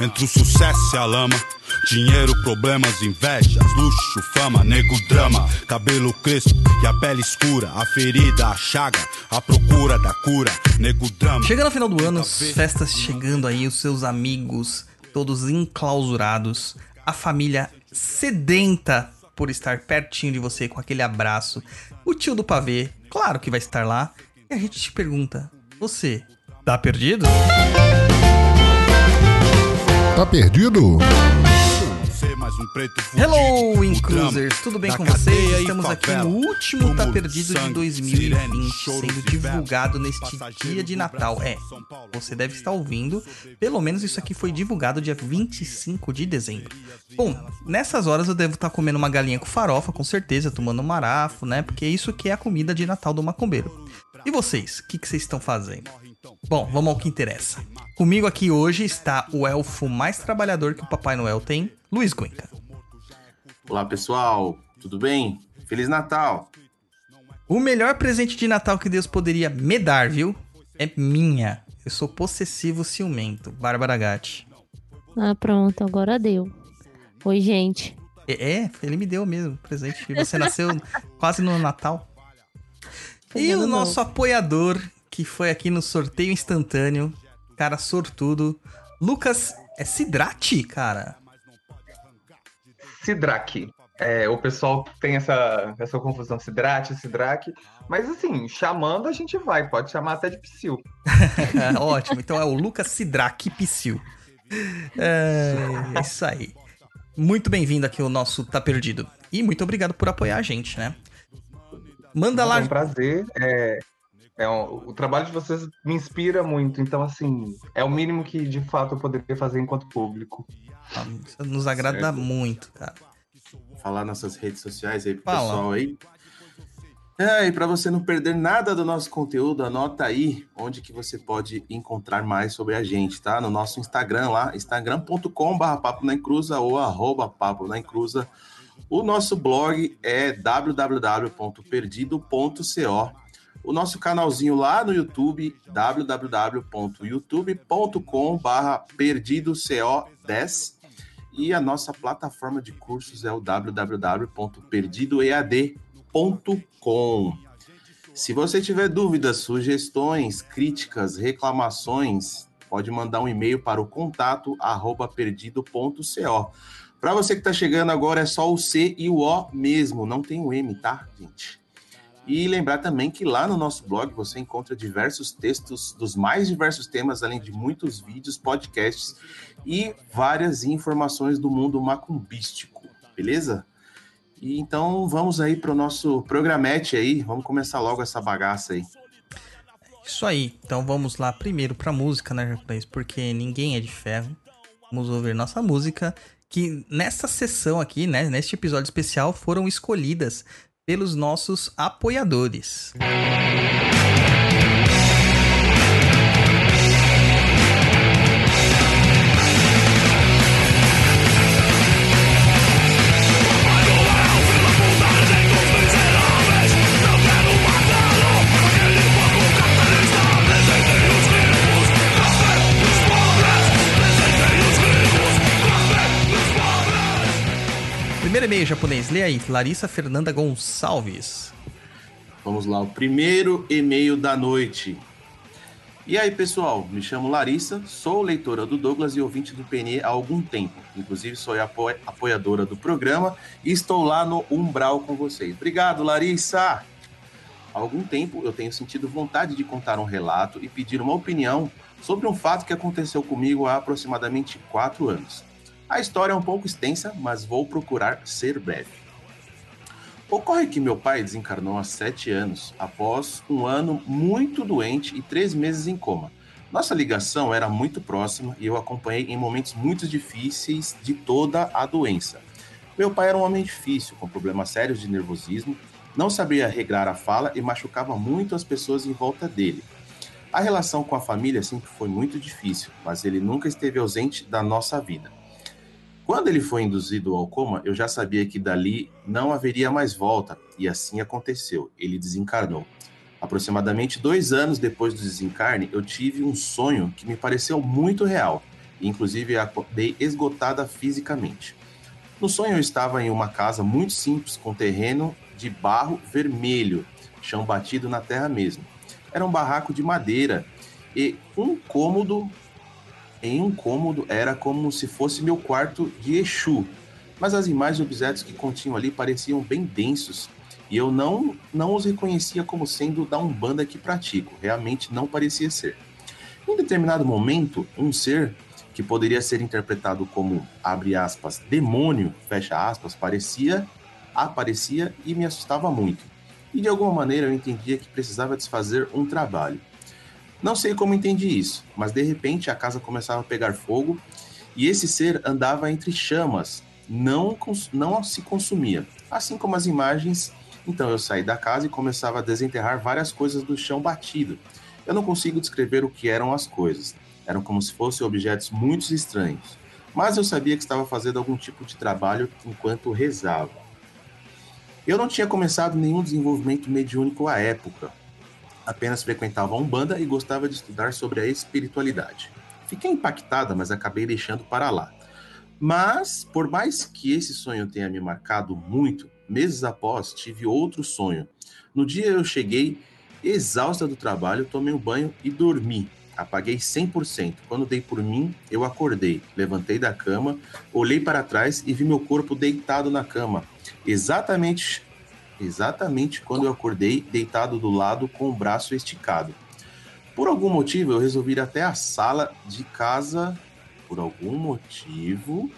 entre o sucesso e a lama. Dinheiro, problemas, invejas, luxo, fama, nego, drama. Cabelo crespo e a pele escura. A ferida, a chaga, a procura da cura, nego, drama. Chegando ao final do ano, as festas chegando aí, os seus amigos todos enclausurados, a família sedenta por estar pertinho de você com aquele abraço. O tio do pavê, claro que vai estar lá. E a gente te pergunta: você tá perdido? Tá perdido? Hello, Incrusers! Tudo bem com vocês? Estamos aqui no último Tá Perdido de sangue, 2020, sirene, choros sendo divulgado neste dia de Natal. É, você deve estar ouvindo. Pelo menos isso aqui foi divulgado dia 25 de dezembro. Bom, nessas horas eu devo estar comendo uma galinha com farofa, com certeza, tomando um marafo, né? Porque isso que é a comida de Natal do macumbeiro. E vocês? O que, que vocês estão fazendo? Bom, vamos ao que interessa. Comigo aqui hoje está o elfo mais trabalhador que o Papai Noel tem, Luiz Guenca. Olá, pessoal. Tudo bem? Feliz Natal. O melhor presente de Natal que Deus poderia me dar, viu? É minha. Eu sou possessivo ciumento. Bárbara Gatti. Ah, pronto, agora deu. Oi, gente. É, é, ele me deu mesmo presente. E Você nasceu quase no Natal. E o nosso apoiador, que foi aqui no sorteio instantâneo, cara sortudo, Lucas. É Sidrati, cara. Sidraque. É, o pessoal tem essa, essa confusão, Sidrate, Sidraque. Mas assim, chamando a gente vai, pode chamar até de Psyu. Ótimo. Então é o Lucas Sidraque Psyu. É, é isso aí. Muito bem-vindo aqui ao nosso Tá Perdido. E muito obrigado por apoiar a gente, né? Manda lá. É um prazer. É, é um- o trabalho de vocês me inspira muito. Então, assim, é o mínimo que de fato eu poderia fazer enquanto público. Isso nos agrada Certo. muito, cara. Falar nossas redes sociais aí pro Fala. pessoal aí. É, e para você não perder nada do nosso conteúdo, anota aí onde que você pode encontrar mais sobre a gente, tá? No nosso Instagram lá, instagram.com.br papo na encruza ou arroba papo na encruza. O nosso blog é www.perdido.co. O nosso canalzinho lá no YouTube, www.youtube.com.br perdidoco10. E a nossa plataforma de cursos é o www.perdidoead.com. Se você tiver dúvidas, sugestões, críticas, reclamações, pode mandar um e-mail para o contato arroba perdido.co. Para você que está chegando agora, é só o C e o O mesmo, não tem o M, tá, gente? E lembrar também que lá no nosso blog você encontra diversos textos dos mais diversos temas, além de muitos vídeos, podcasts e várias informações do mundo macumbístico, beleza? E então vamos aí para o nosso programete aí, vamos começar logo essa bagaça aí. Isso aí. Então vamos lá primeiro pra música, né, Hercules? Porque ninguém é de ferro. Vamos ouvir nossa música. Que nessa sessão aqui, né, neste episódio especial, foram escolhidas pelos nossos apoiadores. Primeiro e-mail japonês, lê aí, Larissa Fernanda Gonçalves. Vamos lá, o primeiro e-mail da noite. E aí, pessoal, me chamo Larissa, sou leitora do Douglas e ouvinte do PNE há algum tempo. Inclusive, sou apo- apoiadora do programa e estou lá no Umbral com vocês. Obrigado, Larissa! Há algum tempo eu tenho sentido vontade de contar um relato e pedir uma opinião sobre um fato que aconteceu comigo há aproximadamente quatro anos. A história é um pouco extensa, mas vou procurar ser breve. Ocorre que meu pai desencarnou há sete anos, após um ano muito doente e três meses em coma. Nossa ligação era muito próxima e eu acompanhei em momentos muito difíceis de toda a doença. Meu pai era um homem difícil, com problemas sérios de nervosismo, não sabia regrar a fala e machucava muito as pessoas em volta dele. A relação com a família sempre foi muito difícil, mas ele nunca esteve ausente da nossa vida. Quando ele foi induzido ao coma, eu já sabia que dali não haveria mais volta, e assim aconteceu. Ele desencarnou. Aproximadamente dois anos depois do desencarne, eu tive um sonho que me pareceu muito real. e inclusive acordei esgotada fisicamente. No sonho eu estava em uma casa muito simples com terreno de barro vermelho, chão batido na terra mesmo. Era um barraco de madeira e um cômodo em um cômodo era como se fosse meu quarto de Exu, mas as imagens e objetos que continham ali pareciam bem densos e eu não, não os reconhecia como sendo da Umbanda que pratico, realmente não parecia ser. Em determinado momento, um ser que poderia ser interpretado como, abre aspas, demônio, fecha aspas, parecia, aparecia e me assustava muito. E de alguma maneira eu entendia que precisava desfazer um trabalho. Não sei como entendi isso, mas de repente a casa começava a pegar fogo e esse ser andava entre chamas, não, não se consumia. Assim como as imagens, então eu saí da casa e começava a desenterrar várias coisas do chão batido. Eu não consigo descrever o que eram as coisas. Eram como se fossem objetos muito estranhos. Mas eu sabia que estava fazendo algum tipo de trabalho enquanto rezava. Eu não tinha começado nenhum desenvolvimento mediúnico à época. Apenas frequentava a Umbanda e gostava de estudar sobre a espiritualidade. Fiquei impactada, mas acabei deixando para lá. Mas, por mais que esse sonho tenha me marcado muito, meses após tive outro sonho. No dia eu cheguei exausta do trabalho, tomei um banho e dormi. Apaguei 100%. Quando dei por mim, eu acordei. Levantei da cama, olhei para trás e vi meu corpo deitado na cama. Exatamente, exatamente quando eu acordei, deitado do lado com o braço esticado. Por algum motivo, eu resolvi ir até a sala de casa. Por algum motivo,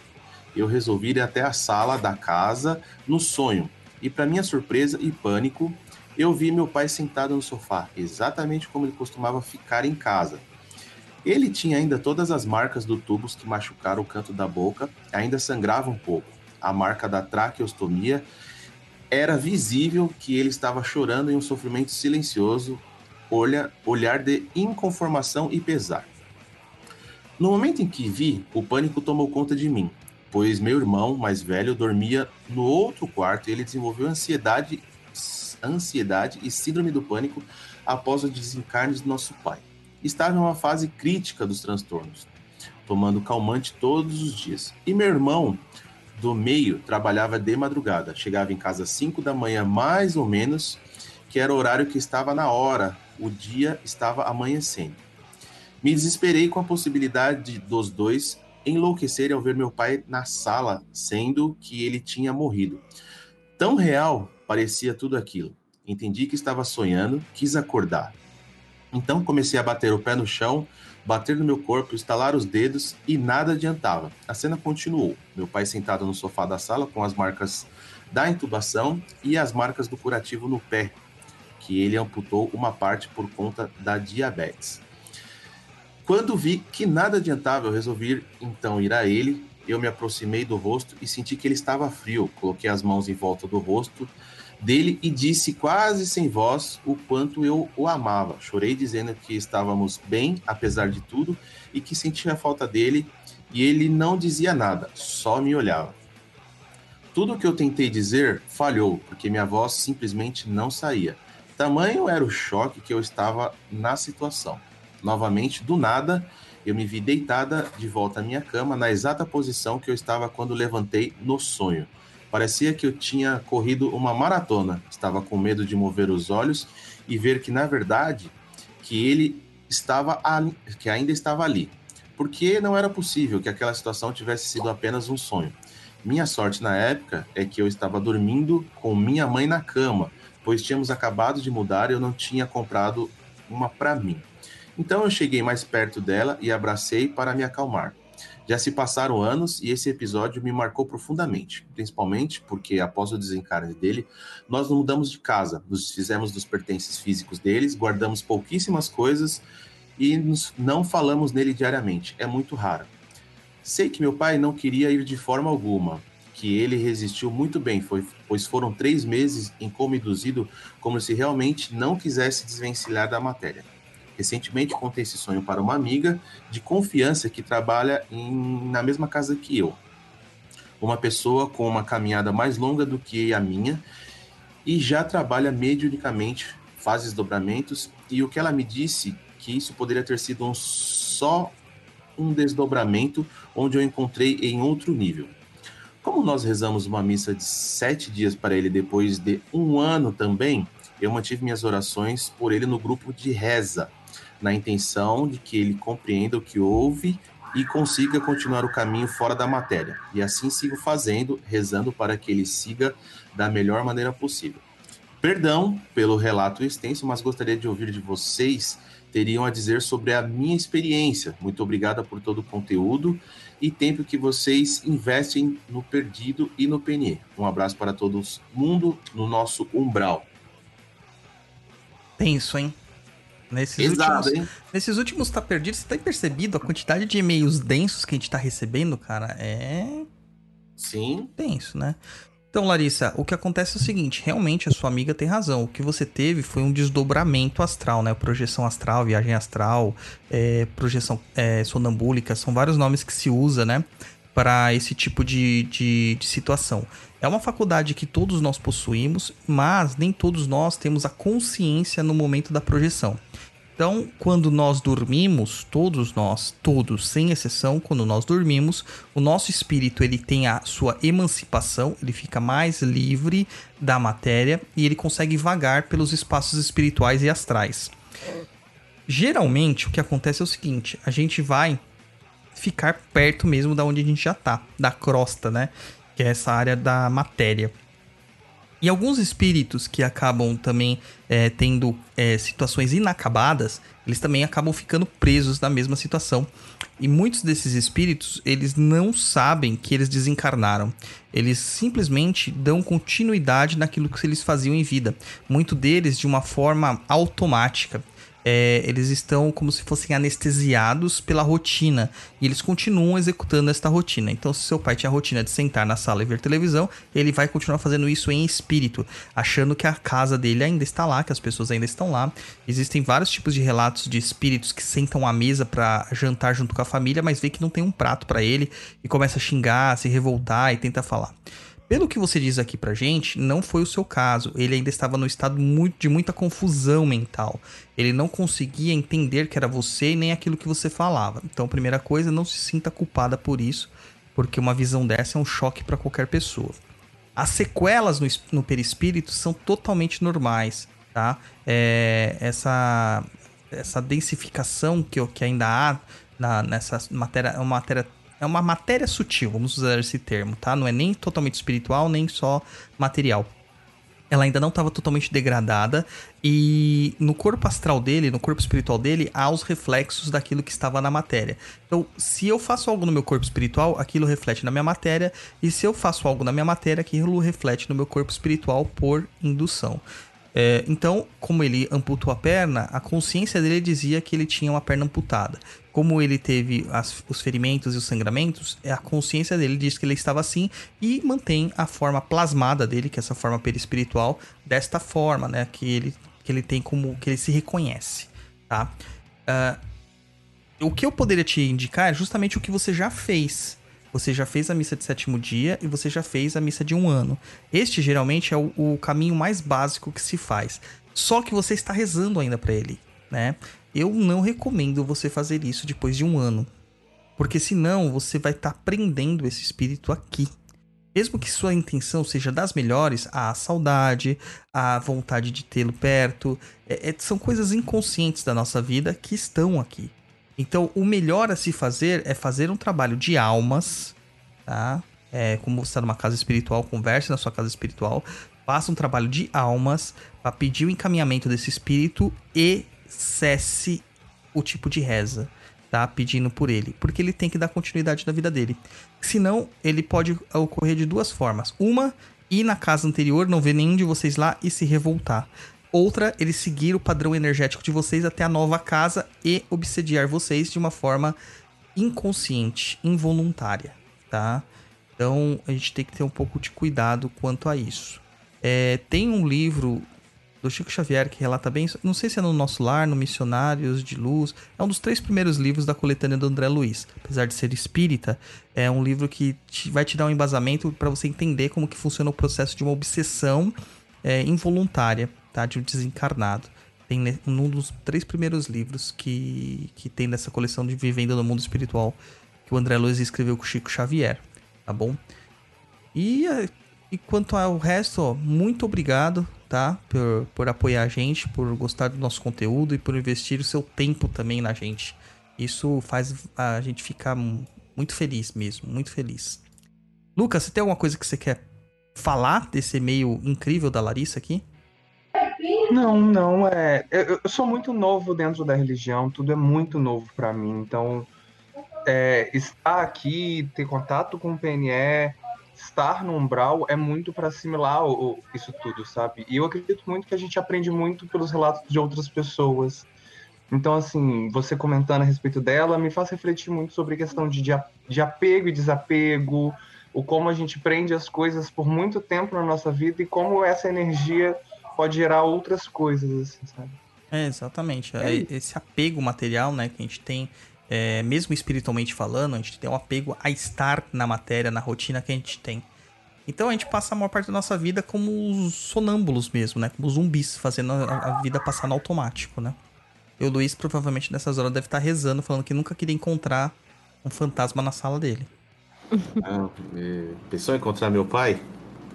eu resolvi ir até a sala da casa no sonho. E para minha surpresa e pânico, eu vi meu pai sentado no sofá, exatamente como ele costumava ficar em casa. Ele tinha ainda todas as marcas do tubos que machucaram o canto da boca, ainda sangrava um pouco. A marca da traqueostomia era visível que ele estava chorando em um sofrimento silencioso, olha, olhar de inconformação e pesar. No momento em que vi, o pânico tomou conta de mim, pois meu irmão mais velho dormia no outro quarto e ele desenvolveu ansiedade, ansiedade e síndrome do pânico após o desencarne de nosso pai estava em uma fase crítica dos transtornos, tomando calmante todos os dias. E meu irmão do meio trabalhava de madrugada, chegava em casa às 5 da manhã, mais ou menos, que era o horário que estava na hora, o dia estava amanhecendo. Me desesperei com a possibilidade dos dois enlouquecerem ao ver meu pai na sala, sendo que ele tinha morrido. Tão real parecia tudo aquilo. Entendi que estava sonhando, quis acordar. Então comecei a bater o pé no chão, bater no meu corpo, estalar os dedos e nada adiantava. A cena continuou. Meu pai sentado no sofá da sala com as marcas da intubação e as marcas do curativo no pé, que ele amputou uma parte por conta da diabetes. Quando vi que nada adiantava, eu resolvi então ir a ele. Eu me aproximei do rosto e senti que ele estava frio. Coloquei as mãos em volta do rosto dele e disse quase sem voz o quanto eu o amava. Chorei dizendo que estávamos bem, apesar de tudo, e que sentia falta dele, e ele não dizia nada, só me olhava. Tudo o que eu tentei dizer falhou, porque minha voz simplesmente não saía. Tamanho era o choque que eu estava na situação. Novamente, do nada, eu me vi deitada de volta à minha cama, na exata posição que eu estava quando levantei no sonho. Parecia que eu tinha corrido uma maratona. Estava com medo de mover os olhos e ver que, na verdade, que ele estava ali, que ainda estava ali. Porque não era possível que aquela situação tivesse sido apenas um sonho. Minha sorte na época é que eu estava dormindo com minha mãe na cama, pois tínhamos acabado de mudar e eu não tinha comprado uma para mim. Então eu cheguei mais perto dela e abracei para me acalmar. Já se passaram anos e esse episódio me marcou profundamente, principalmente porque após o desencarne dele, nós não mudamos de casa, nos desfizemos dos pertences físicos deles, guardamos pouquíssimas coisas e nos, não falamos nele diariamente. É muito raro. Sei que meu pai não queria ir de forma alguma, que ele resistiu muito bem, foi, pois foram três meses em como induzido, como se realmente não quisesse desvencilhar da matéria. Recentemente contei esse sonho para uma amiga de confiança que trabalha em, na mesma casa que eu. Uma pessoa com uma caminhada mais longa do que a minha e já trabalha mediunicamente, faz desdobramentos, e o que ela me disse que isso poderia ter sido um só um desdobramento onde eu encontrei em outro nível. Como nós rezamos uma missa de sete dias para ele depois de um ano também, eu mantive minhas orações por ele no grupo de reza, na intenção de que ele compreenda o que houve e consiga continuar o caminho fora da matéria. E assim sigo fazendo, rezando para que ele siga da melhor maneira possível. Perdão pelo relato extenso, mas gostaria de ouvir de vocês teriam a dizer sobre a minha experiência. Muito obrigada por todo o conteúdo e tempo que vocês investem no Perdido e no PNE. Um abraço para todos mundo no nosso umbral. Tenso, hein? Nesses Exato, últimos, hein? nesses últimos tá perdido, você tem percebido a quantidade de e-mails densos que a gente tá recebendo, cara? É Sim, tenso, né? Então, Larissa, o que acontece é o seguinte, realmente a sua amiga tem razão. O que você teve foi um desdobramento astral, né? Projeção astral, viagem astral, é, projeção é, sonambúlica, são vários nomes que se usa, né? Para esse tipo de, de, de situação. É uma faculdade que todos nós possuímos, mas nem todos nós temos a consciência no momento da projeção. Então, quando nós dormimos, todos nós, todos, sem exceção, quando nós dormimos, o nosso espírito ele tem a sua emancipação, ele fica mais livre da matéria e ele consegue vagar pelos espaços espirituais e astrais. Geralmente, o que acontece é o seguinte: a gente vai ficar perto mesmo da onde a gente já tá, da crosta, né? Que é essa área da matéria. E alguns espíritos que acabam também é, tendo é, situações inacabadas, eles também acabam ficando presos na mesma situação. E muitos desses espíritos, eles não sabem que eles desencarnaram. Eles simplesmente dão continuidade naquilo que eles faziam em vida. Muito deles de uma forma automática. É, eles estão como se fossem anestesiados pela rotina e eles continuam executando esta rotina. Então, se seu pai tinha a rotina de sentar na sala e ver televisão, ele vai continuar fazendo isso em espírito, achando que a casa dele ainda está lá, que as pessoas ainda estão lá. Existem vários tipos de relatos de espíritos que sentam à mesa para jantar junto com a família, mas vê que não tem um prato para ele e começa a xingar, se revoltar e tenta falar. Pelo que você diz aqui pra gente, não foi o seu caso. Ele ainda estava no estado de muita confusão mental. Ele não conseguia entender que era você nem aquilo que você falava. Então, primeira coisa, não se sinta culpada por isso, porque uma visão dessa é um choque para qualquer pessoa. As sequelas no, no perispírito são totalmente normais, tá? É, essa, essa densificação que, que ainda há na, nessa matéria, é uma matéria é uma matéria sutil, vamos usar esse termo, tá? Não é nem totalmente espiritual, nem só material. Ela ainda não estava totalmente degradada e no corpo astral dele, no corpo espiritual dele, há os reflexos daquilo que estava na matéria. Então, se eu faço algo no meu corpo espiritual, aquilo reflete na minha matéria, e se eu faço algo na minha matéria, aquilo reflete no meu corpo espiritual por indução. É, então, como ele amputou a perna, a consciência dele dizia que ele tinha uma perna amputada. Como ele teve as- os ferimentos e os sangramentos, a consciência dele diz que ele estava assim e mantém a forma plasmada dele, que é essa forma perispiritual, desta forma, né? Que ele, que ele tem como. que ele se reconhece, tá? Ah, o que eu poderia te indicar é justamente o que você já fez. Você já fez a missa de sétimo dia e você já fez a missa de um ano. Este geralmente é o, o caminho mais básico que se faz. Só que você está rezando ainda para ele, né? Eu não recomendo você fazer isso depois de um ano. Porque senão você vai estar prendendo esse espírito aqui. Mesmo que sua intenção seja das melhores, a saudade, a vontade de tê-lo perto, é- é- são coisas inconscientes da nossa vida que estão aqui. Então, o melhor a se fazer é fazer um trabalho de almas, tá? É, como você está numa casa espiritual, converse na sua casa espiritual, faça um trabalho de almas para pedir o encaminhamento desse espírito e cesse o tipo de reza, tá? Pedindo por ele, porque ele tem que dar continuidade na vida dele. Senão, ele pode ocorrer de duas formas. Uma, ir na casa anterior, não ver nenhum de vocês lá e se revoltar. Outra, ele seguir o padrão energético de vocês até a nova casa e obsediar vocês de uma forma inconsciente, involuntária, tá? Então a gente tem que ter um pouco de cuidado quanto a isso. É, tem um livro do Chico Xavier que relata bem, não sei se é no Nosso Lar, no Missionários de Luz, é um dos três primeiros livros da coletânea do André Luiz. Apesar de ser espírita, é um livro que te- vai te dar um embasamento para você entender como que funciona o processo de uma obsessão é, involuntária, tá? De um desencarnado. Tem num dos três primeiros livros que, que tem nessa coleção de Vivendo no Mundo Espiritual, que o André Luiz escreveu com o Chico Xavier, tá bom? E, e quanto ao resto, ó, muito obrigado, tá? Por, por apoiar a gente, por gostar do nosso conteúdo e por investir o seu tempo também na gente. Isso faz a gente ficar mu- muito feliz mesmo, muito feliz. Lucas, você tem alguma coisa que você quer falar desse e-mail incrível da Larissa aqui? Não, não, é. Eu, eu sou muito novo dentro da religião, tudo é muito novo pra mim. Então, é, estar aqui, ter contato com o PNE, estar no umbral é muito para assimilar o- o- isso tudo, sabe? E eu acredito muito que a gente aprende muito pelos relatos de outras pessoas. Então, assim, você comentando a respeito dela me faz refletir muito sobre a questão de, de apego e desapego, o como a gente prende as coisas por muito tempo na nossa vida e como essa energia pode gerar outras coisas, assim, sabe? É, exatamente. É É esse apego material, né, que a gente tem, é, mesmo espiritualmente falando, a gente tem um apego a estar na matéria, na rotina que a gente tem. Então a gente passa a maior parte da nossa vida como os sonâmbulos mesmo, né? Como zumbis, fazendo a, a vida passar no automático, né? E o Luiz provavelmente nessas horas deve estar rezando, falando que nunca queria encontrar um fantasma na sala dele. Ah, pensou em encontrar meu pai?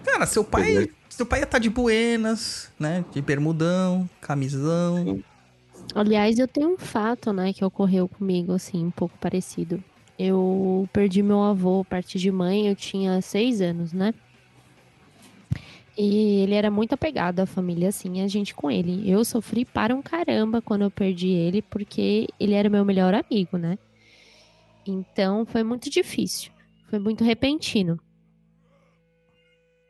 Cara, seu pai, seu pai ia estar de buenas, né? De bermudão, camisão. Aliás, eu tenho um fato, né, que ocorreu comigo, assim, um pouco parecido. Eu perdi meu avô, a partir de mãe, eu tinha seis anos, né? E ele era muito apegado à família, assim, a gente com ele. Eu sofri para um caramba quando eu perdi ele, porque ele era meu melhor amigo, né? Então foi muito difícil. Foi muito repentino.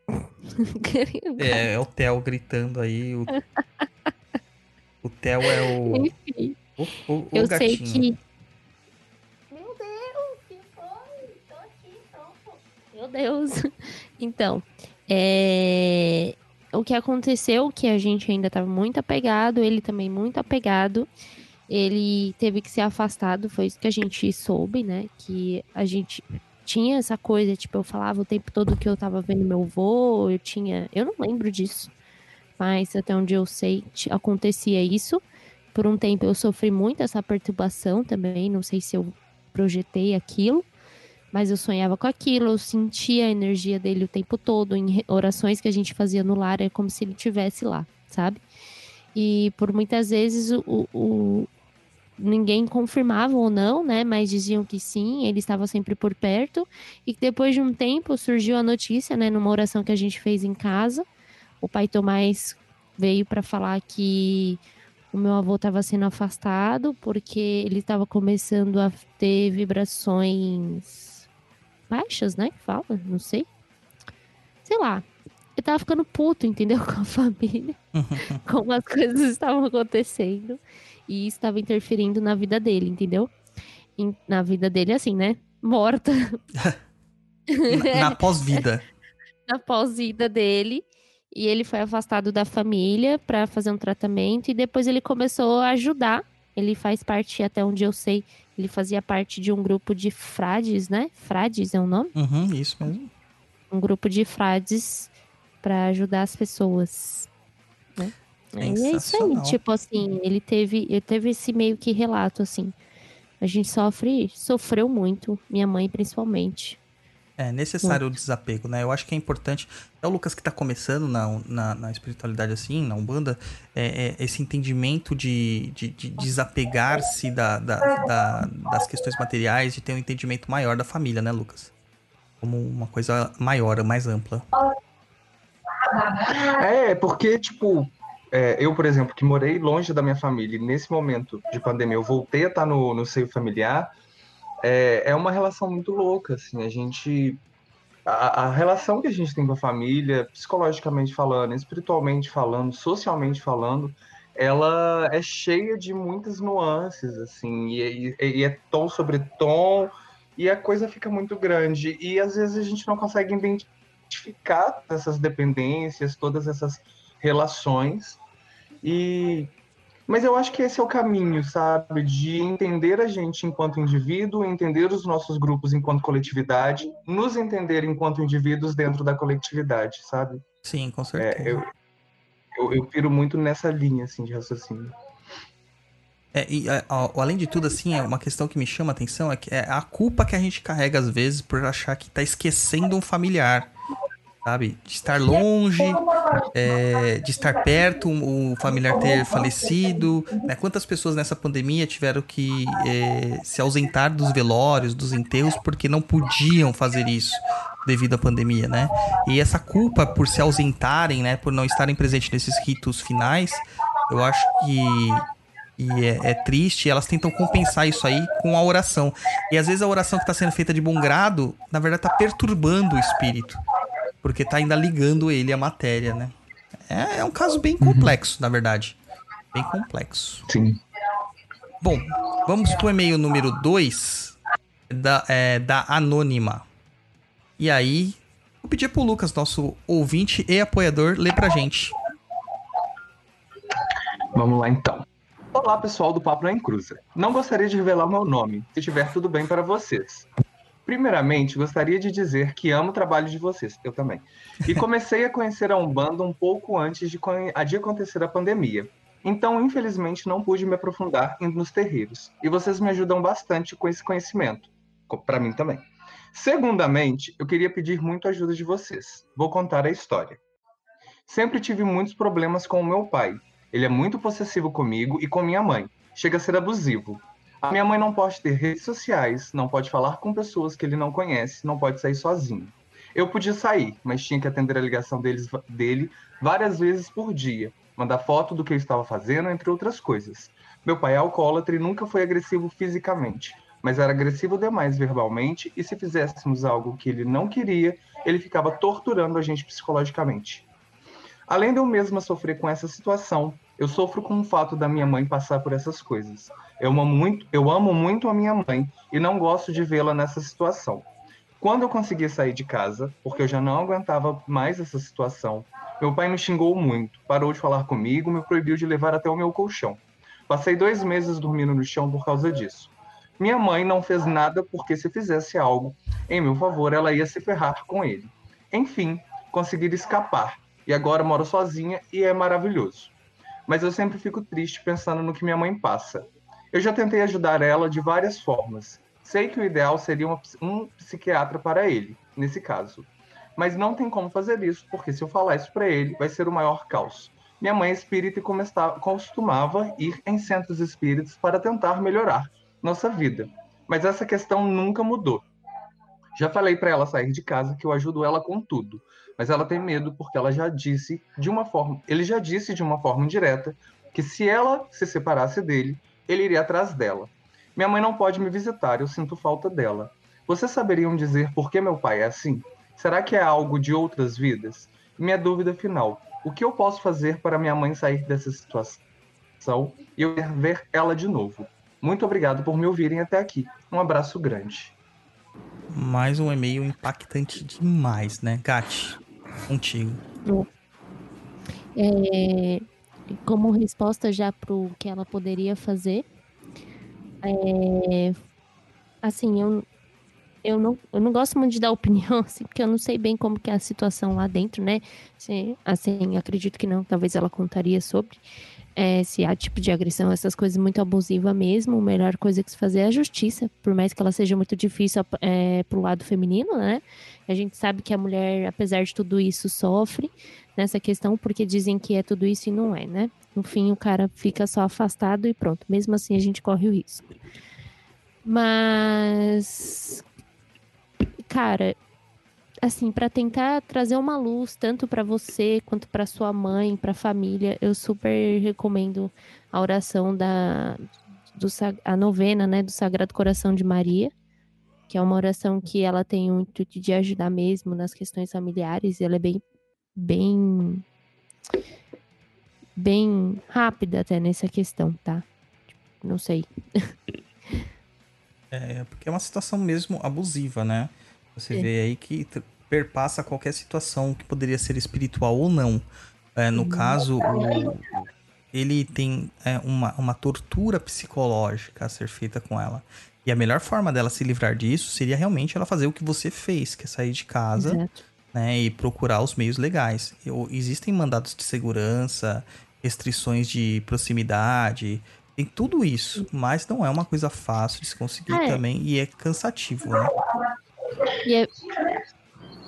É, é o Theo gritando aí. O, o Theo é o. Enfim. O, o, o Eu sei gatinho. que. Meu Deus, que foi? Tô aqui, pronto. Meu Deus. Então, é... o que aconteceu, que a gente ainda estava muito apegado, ele também muito apegado. Ele teve que ser afastado, foi isso que a gente soube, né? Que a gente tinha essa coisa, tipo, eu falava o tempo todo que eu tava vendo meu vô, eu tinha. Eu não lembro disso. Mas até onde eu sei, acontecia isso. Por um tempo eu sofri muito essa perturbação também, não sei se eu projetei aquilo, mas eu sonhava com aquilo, eu sentia a energia dele o tempo todo, em orações que a gente fazia no lar, é como se ele estivesse lá, sabe? E por muitas vezes o, o- ninguém confirmava ou não, né? Mas diziam que sim, ele estava sempre por perto. E depois de um tempo surgiu a notícia, né? Numa oração que a gente fez em casa, o pai Tomás veio para falar que o meu avô estava sendo afastado porque ele estava começando a ter vibrações baixas, né? Que fala, não sei. Sei lá. Eu tava ficando puto, entendeu? Com a família. como as coisas estavam acontecendo. E estava interferindo na vida dele, entendeu? Na vida dele, assim, né? Morta. Na pós-vida. na pós-vida dele. E ele foi afastado da família para fazer um tratamento. E depois ele começou a ajudar. Ele faz parte, até onde eu sei, ele fazia parte de um grupo de frades, né? Frades é o nome? Uhum, isso mesmo. Um grupo de frades para ajudar as pessoas. Né? E é isso aí. Tipo assim, ele teve, ele teve esse meio que relato, assim. A gente sofre, sofreu muito, minha mãe principalmente. É necessário o desapego, né? Eu acho que é importante. É o Lucas que tá começando na, na, na espiritualidade assim, na Umbanda, é, é esse entendimento de, de, de desapegar-se da, da- da- das questões materiais, de ter um entendimento maior da família, né, Lucas? Como uma coisa maior, mais ampla. É, porque, tipo, é, eu, por exemplo, que morei longe da minha família, e nesse momento de pandemia eu voltei a estar no, no seio familiar, é, é uma relação muito louca, assim, a gente... A, a relação que a gente tem com a família, psicologicamente falando, espiritualmente falando, socialmente falando, ela é cheia de muitas nuances, assim, e, e- e é tom sobre tom, e a coisa fica muito grande, e às vezes a gente não consegue identificar essas dependências, todas essas relações. E mas eu acho que esse é o caminho, sabe, de entender a gente enquanto indivíduo, entender os nossos grupos enquanto coletividade, nos entender enquanto indivíduos dentro da coletividade, sabe? Sim, com É, certeza. eu, eu, eu piro muito nessa linha assim de raciocínio. É, e, a, a, além de tudo, assim, é uma questão que me chama a atenção é, que é a culpa que a gente carrega às vezes por achar que tá esquecendo um familiar. Sabe? De estar longe, é, de estar perto, o familiar ter falecido. Né? Quantas pessoas nessa pandemia tiveram que é, se ausentar dos velórios, dos enterros, porque não podiam fazer isso devido à pandemia, né? E essa culpa por se ausentarem, né? Por não estarem presentes nesses ritos finais, eu acho que e é, é, triste, e elas tentam compensar isso aí com a oração. E às vezes a oração que está sendo feita de bom grado, na verdade, está perturbando o espírito. Porque está ainda ligando ele à matéria, né? É, é um caso bem uhum. complexo, uhum. na verdade. Bem complexo. Sim. Bom, vamos pro e-mail número 2 da, é, da Anônima. E aí, vou pedir pro Lucas, nosso ouvinte e apoiador, ler pra gente. Vamos lá então. Olá, pessoal do Papo na Encruza. Não gostaria de revelar meu nome, se estiver tudo bem para vocês. Primeiramente, gostaria de dizer que amo o trabalho de vocês, eu também. E comecei a conhecer a Umbanda um pouco antes de, de acontecer a pandemia. Então, infelizmente, não pude me aprofundar nos terreiros. E vocês me ajudam bastante com esse conhecimento. Para mim também. Segundamente, eu queria pedir muito ajuda de vocês. Vou contar a história. Sempre tive muitos problemas com o meu pai, ele é muito possessivo comigo e com minha mãe. Chega a ser abusivo. A minha mãe não pode ter redes sociais, não pode falar com pessoas que ele não conhece, não pode sair sozinho. Eu podia sair, mas tinha que atender a ligação deles, dele várias vezes por dia, mandar foto do que eu estava fazendo, entre outras coisas. Meu pai é alcoólatra e nunca foi agressivo fisicamente, mas era agressivo demais verbalmente e se fizéssemos algo que ele não queria, ele ficava torturando a gente psicologicamente. Além de eu mesma sofrer com essa situação, eu sofro com o fato da minha mãe passar por essas coisas. Eu amo muito, eu amo muito a minha mãe e não gosto de vê-la nessa situação. Quando eu consegui sair de casa, porque eu já não aguentava mais essa situação, meu pai me xingou muito, parou de falar comigo, me proibiu de levar até o meu colchão. Passei dois meses dormindo no chão por causa disso. Minha mãe não fez nada porque se fizesse algo em meu favor, ela ia se ferrar com ele. Enfim, consegui escapar e agora moro sozinha e é maravilhoso mas eu sempre fico triste pensando no que minha mãe passa. Eu já tentei ajudar ela de várias formas. Sei que o ideal seria uma, um psiquiatra para ele, nesse caso. Mas não tem como fazer isso, porque se eu falar isso para ele, vai ser o maior caos. Minha mãe é espírita e costumava ir em centros espíritas para tentar melhorar nossa vida. Mas essa questão nunca mudou. Já falei para ela sair de casa que eu ajudo ela com tudo, mas ela tem medo porque ela já disse de uma forma, ele já disse de uma forma indireta que se ela se separasse dele, ele iria atrás dela. Minha mãe não pode me visitar, eu sinto falta dela. Vocês saberiam dizer por que meu pai é assim? Será que é algo de outras vidas? minha dúvida final: o que eu posso fazer para minha mãe sair dessa situação e eu ver ela de novo? Muito obrigado por me ouvirem até aqui. Um abraço grande. Mais um e-mail impactante demais, né, Gati? contigo. É, como resposta já para o que ela poderia fazer, é, assim, eu, eu, não, eu não gosto muito de dar opinião, assim, porque eu não sei bem como que é a situação lá dentro, né? Assim, assim acredito que não, talvez ela contaria sobre é, se há tipo de agressão, essas coisas muito abusiva mesmo, a melhor coisa que se fazer é a justiça, por mais que ela seja muito difícil é, pro lado feminino, né? A gente sabe que a mulher, apesar de tudo isso, sofre nessa questão, porque dizem que é tudo isso e não é, né? No fim, o cara fica só afastado e pronto. Mesmo assim, a gente corre o risco. Mas, cara, assim, para tentar trazer uma luz tanto para você quanto para sua mãe, para a família, eu super recomendo a oração da do, a novena, né, do Sagrado Coração de Maria, que é uma oração que ela tem o intuito de ajudar mesmo nas questões familiares, e ela é bem bem bem rápida até nessa questão, tá? Não sei. é, porque é uma situação mesmo abusiva, né? Você é. vê aí que perpassa qualquer situação que poderia ser espiritual ou não. É, no uhum. caso, o, ele tem é, uma, uma tortura psicológica a ser feita com ela. E a melhor forma dela se livrar disso seria realmente ela fazer o que você fez, que é sair de casa né, e procurar os meios legais. Eu, existem mandados de segurança, restrições de proximidade, Tem tudo isso, mas não é uma coisa fácil de se conseguir É. também e é cansativo, né? E é-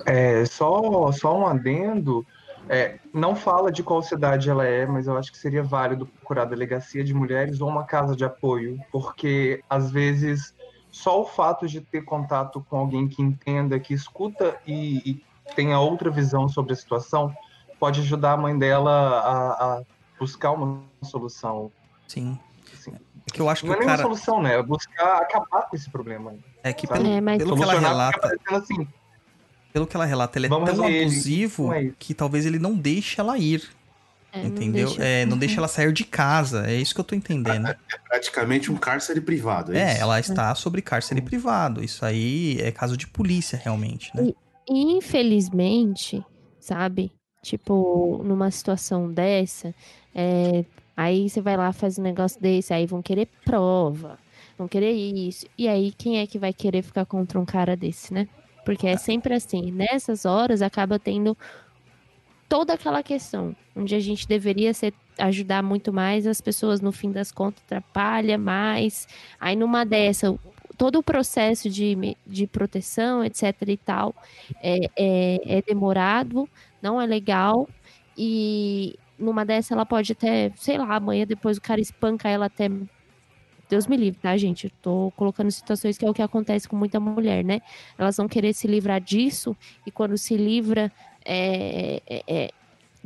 É, só, só um adendo. É, não fala de qual cidade ela é, mas eu acho que seria válido procurar a delegacia de mulheres ou uma casa de apoio, porque às vezes só o fato de ter contato com alguém que entenda, que escuta e, e tenha outra visão sobre a situação, pode ajudar a mãe dela a, a buscar uma solução. Sim. Assim, É que eu acho que não é cara. solução, né? É buscar acabar com esse problema. É que pelo, É, mas- pelo que ela relata, assim, pelo que ela relata, ele é Vamos tão ele. abusivo Não é isso. que talvez ele não deixe ela ir. é, não entendeu? deixa- É, não deixa ela sair de casa. É isso que eu tô entendendo. Praticamente um cárcere privado. É, É, isso? ela está sobre cárcere privado. Isso aí é caso de polícia, realmente, né? E, Infelizmente, sabe? Tipo, numa situação dessa, é, aí você vai lá, faz um negócio desse, aí vão querer prova, vão querer isso. E aí, quem é que vai querer ficar contra um cara desse, né? Porque é sempre assim. Nessas horas acaba tendo toda aquela questão, onde a gente deveria ser, ajudar muito mais, as pessoas, no fim das contas, atrapalha mais. Aí numa dessa, todo o processo de, de proteção, etc e tal, é, é, é demorado, não é legal. E numa dessa ela pode até, sei lá, amanhã depois o cara espanca ela até. Deus me livre, tá, gente? Eu tô colocando situações que é o que acontece com muita mulher, né? Elas vão querer se livrar disso, e quando se livra, é, é- é-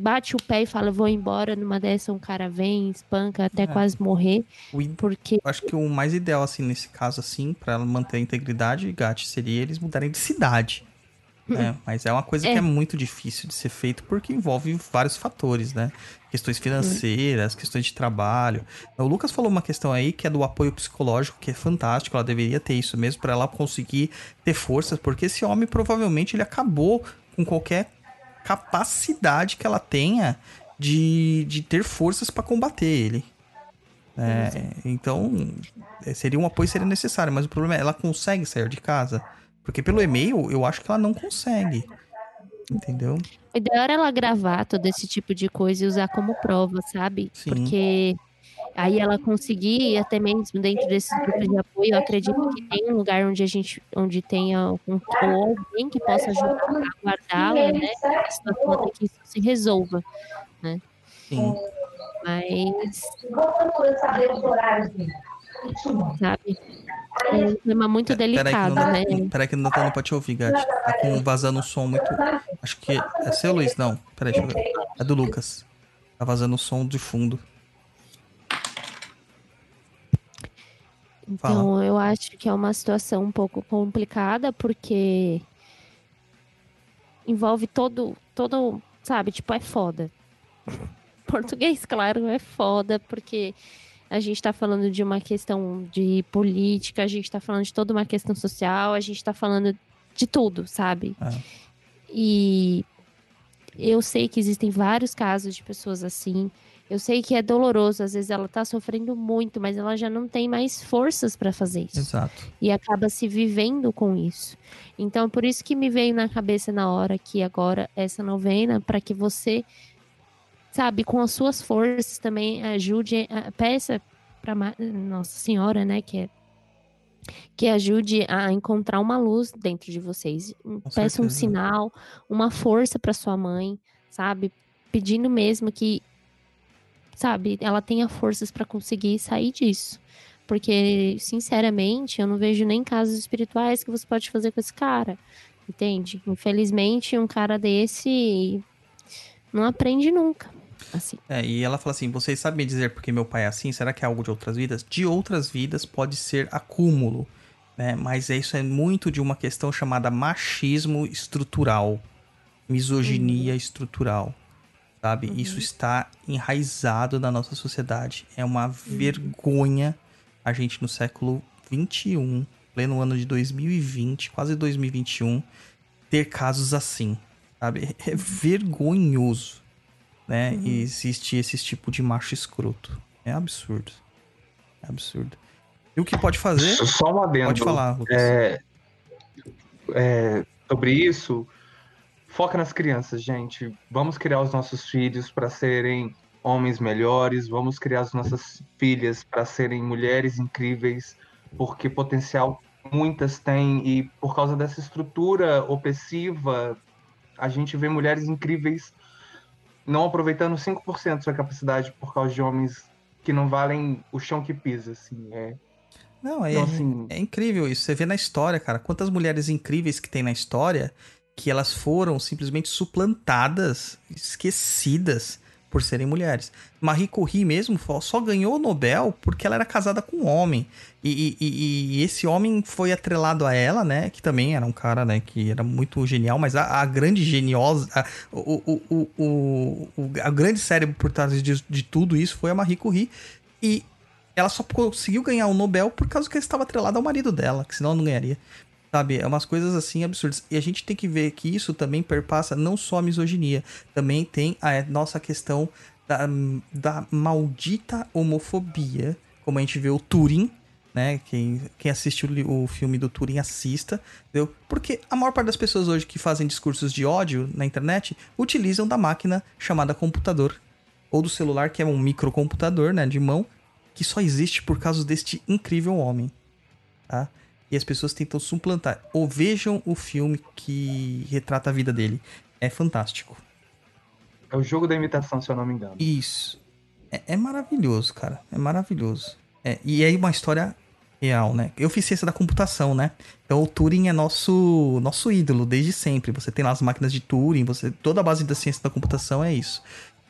bate o pé e fala, vou embora. Numa dessa, um cara vem, espanca até É. quase morrer, O porque Eu acho que o mais ideal, assim, nesse caso, assim, pra ela manter a integridade, Gatti, seria eles mudarem de cidade. né? Mas é uma coisa que É. é muito difícil de ser feito porque envolve vários fatores, né? Questões financeiras, questões de trabalho. O Lucas falou uma questão aí que é do apoio psicológico, que é fantástico, ela deveria ter isso mesmo pra ela conseguir ter forças, porque esse homem provavelmente ele acabou com qualquer capacidade que ela tenha de, de ter forças pra combater ele. É, então, é, seria um apoio seria necessário, mas o problema é, ela consegue sair de casa? Porque pelo e-mail, eu acho que ela não consegue. Entendeu? O ideal era ela gravar todo esse tipo de coisa e usar como prova, sabe? Sim. Porque aí ela conseguir, até mesmo dentro desses grupos de apoio, eu acredito que tem um lugar onde a gente, onde tenha um, ou alguém que possa ajudar a guardá-la, né? A situação até que isso se resolva. Sim. Mas, sabe? É um tema muito Peraí que, delicado, não né? peraí que não tá dando pra te ouvir, Gatti. Tá com vazando um som muito. Acho que. É seu, Luiz? Não. Peraí, deixa eu ver. É do Lucas. Tá vazando um som de fundo. Então, eu acho que é uma situação um pouco complicada, porque envolve todo, todo, sabe, tipo, é foda. Português, claro, é foda, porque a gente tá falando de uma questão de política, a gente tá falando de toda uma questão social, a gente tá falando de tudo, sabe? É. E eu sei que existem vários casos de pessoas assim. Eu sei que é doloroso, às vezes ela tá sofrendo muito, mas ela já não tem mais forças para fazer isso Exato. e acaba se vivendo com isso. Então, por isso que me veio na cabeça na hora que agora essa novena, para que você, sabe, com as suas forças também ajude, peça para Nossa Senhora, né, que é que ajude a encontrar uma luz dentro de vocês. Peça um certeza. sinal, uma força para sua mãe, sabe? Pedindo mesmo que, sabe, ela tenha forças para conseguir sair disso. Porque, sinceramente, eu não vejo nem casos espirituais que você pode fazer com esse cara. Entende? Infelizmente, um cara desse não aprende nunca. Assim. É, e ela fala assim: vocês sabem dizer porque meu pai é assim? Será que é algo de outras vidas? De outras vidas pode ser acúmulo, né? Mas é- isso é muito de uma questão chamada machismo estrutural, misoginia estrutural, sabe? Isso está enraizado na nossa sociedade. É uma vergonha a gente no século 21, pleno ano de 2020, quase 2021, ter casos assim, sabe? É vergonhoso né? E existe esse tipo de macho escroto. É absurdo. É absurdo. E o que pode fazer? Só um adendo. Pode falar, Lucas. É, é, sobre isso, foca nas crianças, gente. Vamos criar os nossos filhos para serem homens melhores, vamos criar as nossas filhas para serem mulheres incríveis, porque potencial muitas têm e por causa dessa estrutura opressiva, a gente vê mulheres incríveis não aproveitando 5% da sua capacidade por causa de homens que não valem o chão que pisa, assim, é não, é, então, assim... é incrível isso. Você vê na história, cara, quantas mulheres incríveis que tem na história que elas foram simplesmente suplantadas, esquecidas por serem mulheres. Marie Curie mesmo só ganhou o Nobel porque ela era casada com um homem. E, e, e, esse homem foi atrelado a ela, né? Que também era um cara, né? Que era muito genial, mas a, a grande geniosa, a, o, o, o, o, a grande cérebro por trás de, de tudo isso foi a Marie Curie. E ela só conseguiu ganhar o Nobel por causa que ele estava atrelado ao marido dela, que senão ela não ganharia. Sabe, é umas coisas assim absurdas. E a gente tem que ver que isso também perpassa não só a misoginia, também tem a nossa questão da, da maldita homofobia, como a gente vê o Turing, né? Quem, quem assistiu o filme do Turing assista, entendeu? Porque a maior parte das pessoas hoje que fazem discursos de ódio na internet utilizam da máquina chamada computador ou do celular, que é um microcomputador, né, de mão, que só existe por causa deste incrível homem, tá? E as pessoas tentam suplantar. Ou vejam o filme que retrata a vida dele. É fantástico. É o jogo da imitação, se eu não me engano. Isso. É, é maravilhoso, cara. É maravilhoso. É, e aí uma história real, né? Eu fiz ciência da computação, né? Então o Turing é nosso nosso ídolo desde sempre. Você tem lá as máquinas de Turing, você toda a base da ciência da computação é isso.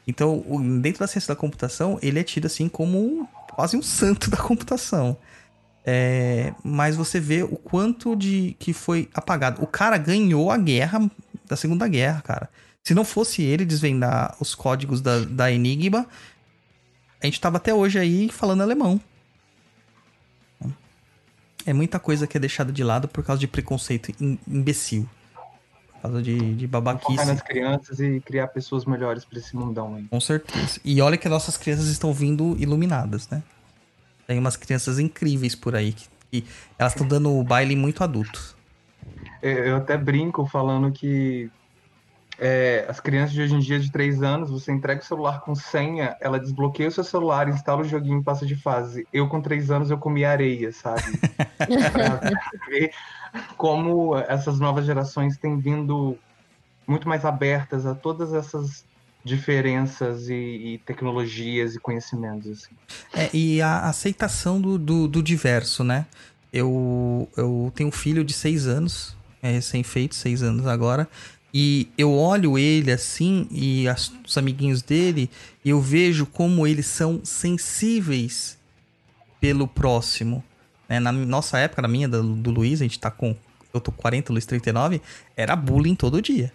Então, dentro da ciência da computação, ele é tido assim como quase um santo da computação. É, mas você vê o quanto de que foi apagado. O cara ganhou a guerra da Segunda Guerra, cara. Se não fosse ele desvendar os códigos da, da Enigma, a gente tava até hoje aí falando alemão. É muita coisa que é deixada de lado por causa de preconceito imbecil. Por causa de, de babaquice. Focar nas crianças e criar pessoas melhores para esse mundão aí. Com certeza. E olha que nossas crianças estão vindo iluminadas, né? Tem umas crianças incríveis por aí que, que elas estão dando o baile muito adulto. Eu até brinco falando que é, as crianças de hoje em dia de 3 anos, você entrega o celular com senha, ela desbloqueia o seu celular, instala o joguinho e passa de fase. Eu com 3 anos eu comi areia, sabe? pra ver como essas novas gerações têm vindo muito mais abertas a todas essas diferenças e, e, tecnologias e conhecimentos. Assim. É, e a aceitação do, do, do, diverso, né? Eu, eu tenho um filho de seis anos, é recém-feito, seis anos agora, e eu olho ele assim e as, os amiguinhos dele, e eu vejo como eles são sensíveis pelo próximo. Né? Na nossa época, na minha, do, do Luiz, a gente tá com. Eu tô 40, Luiz 39, era bullying todo dia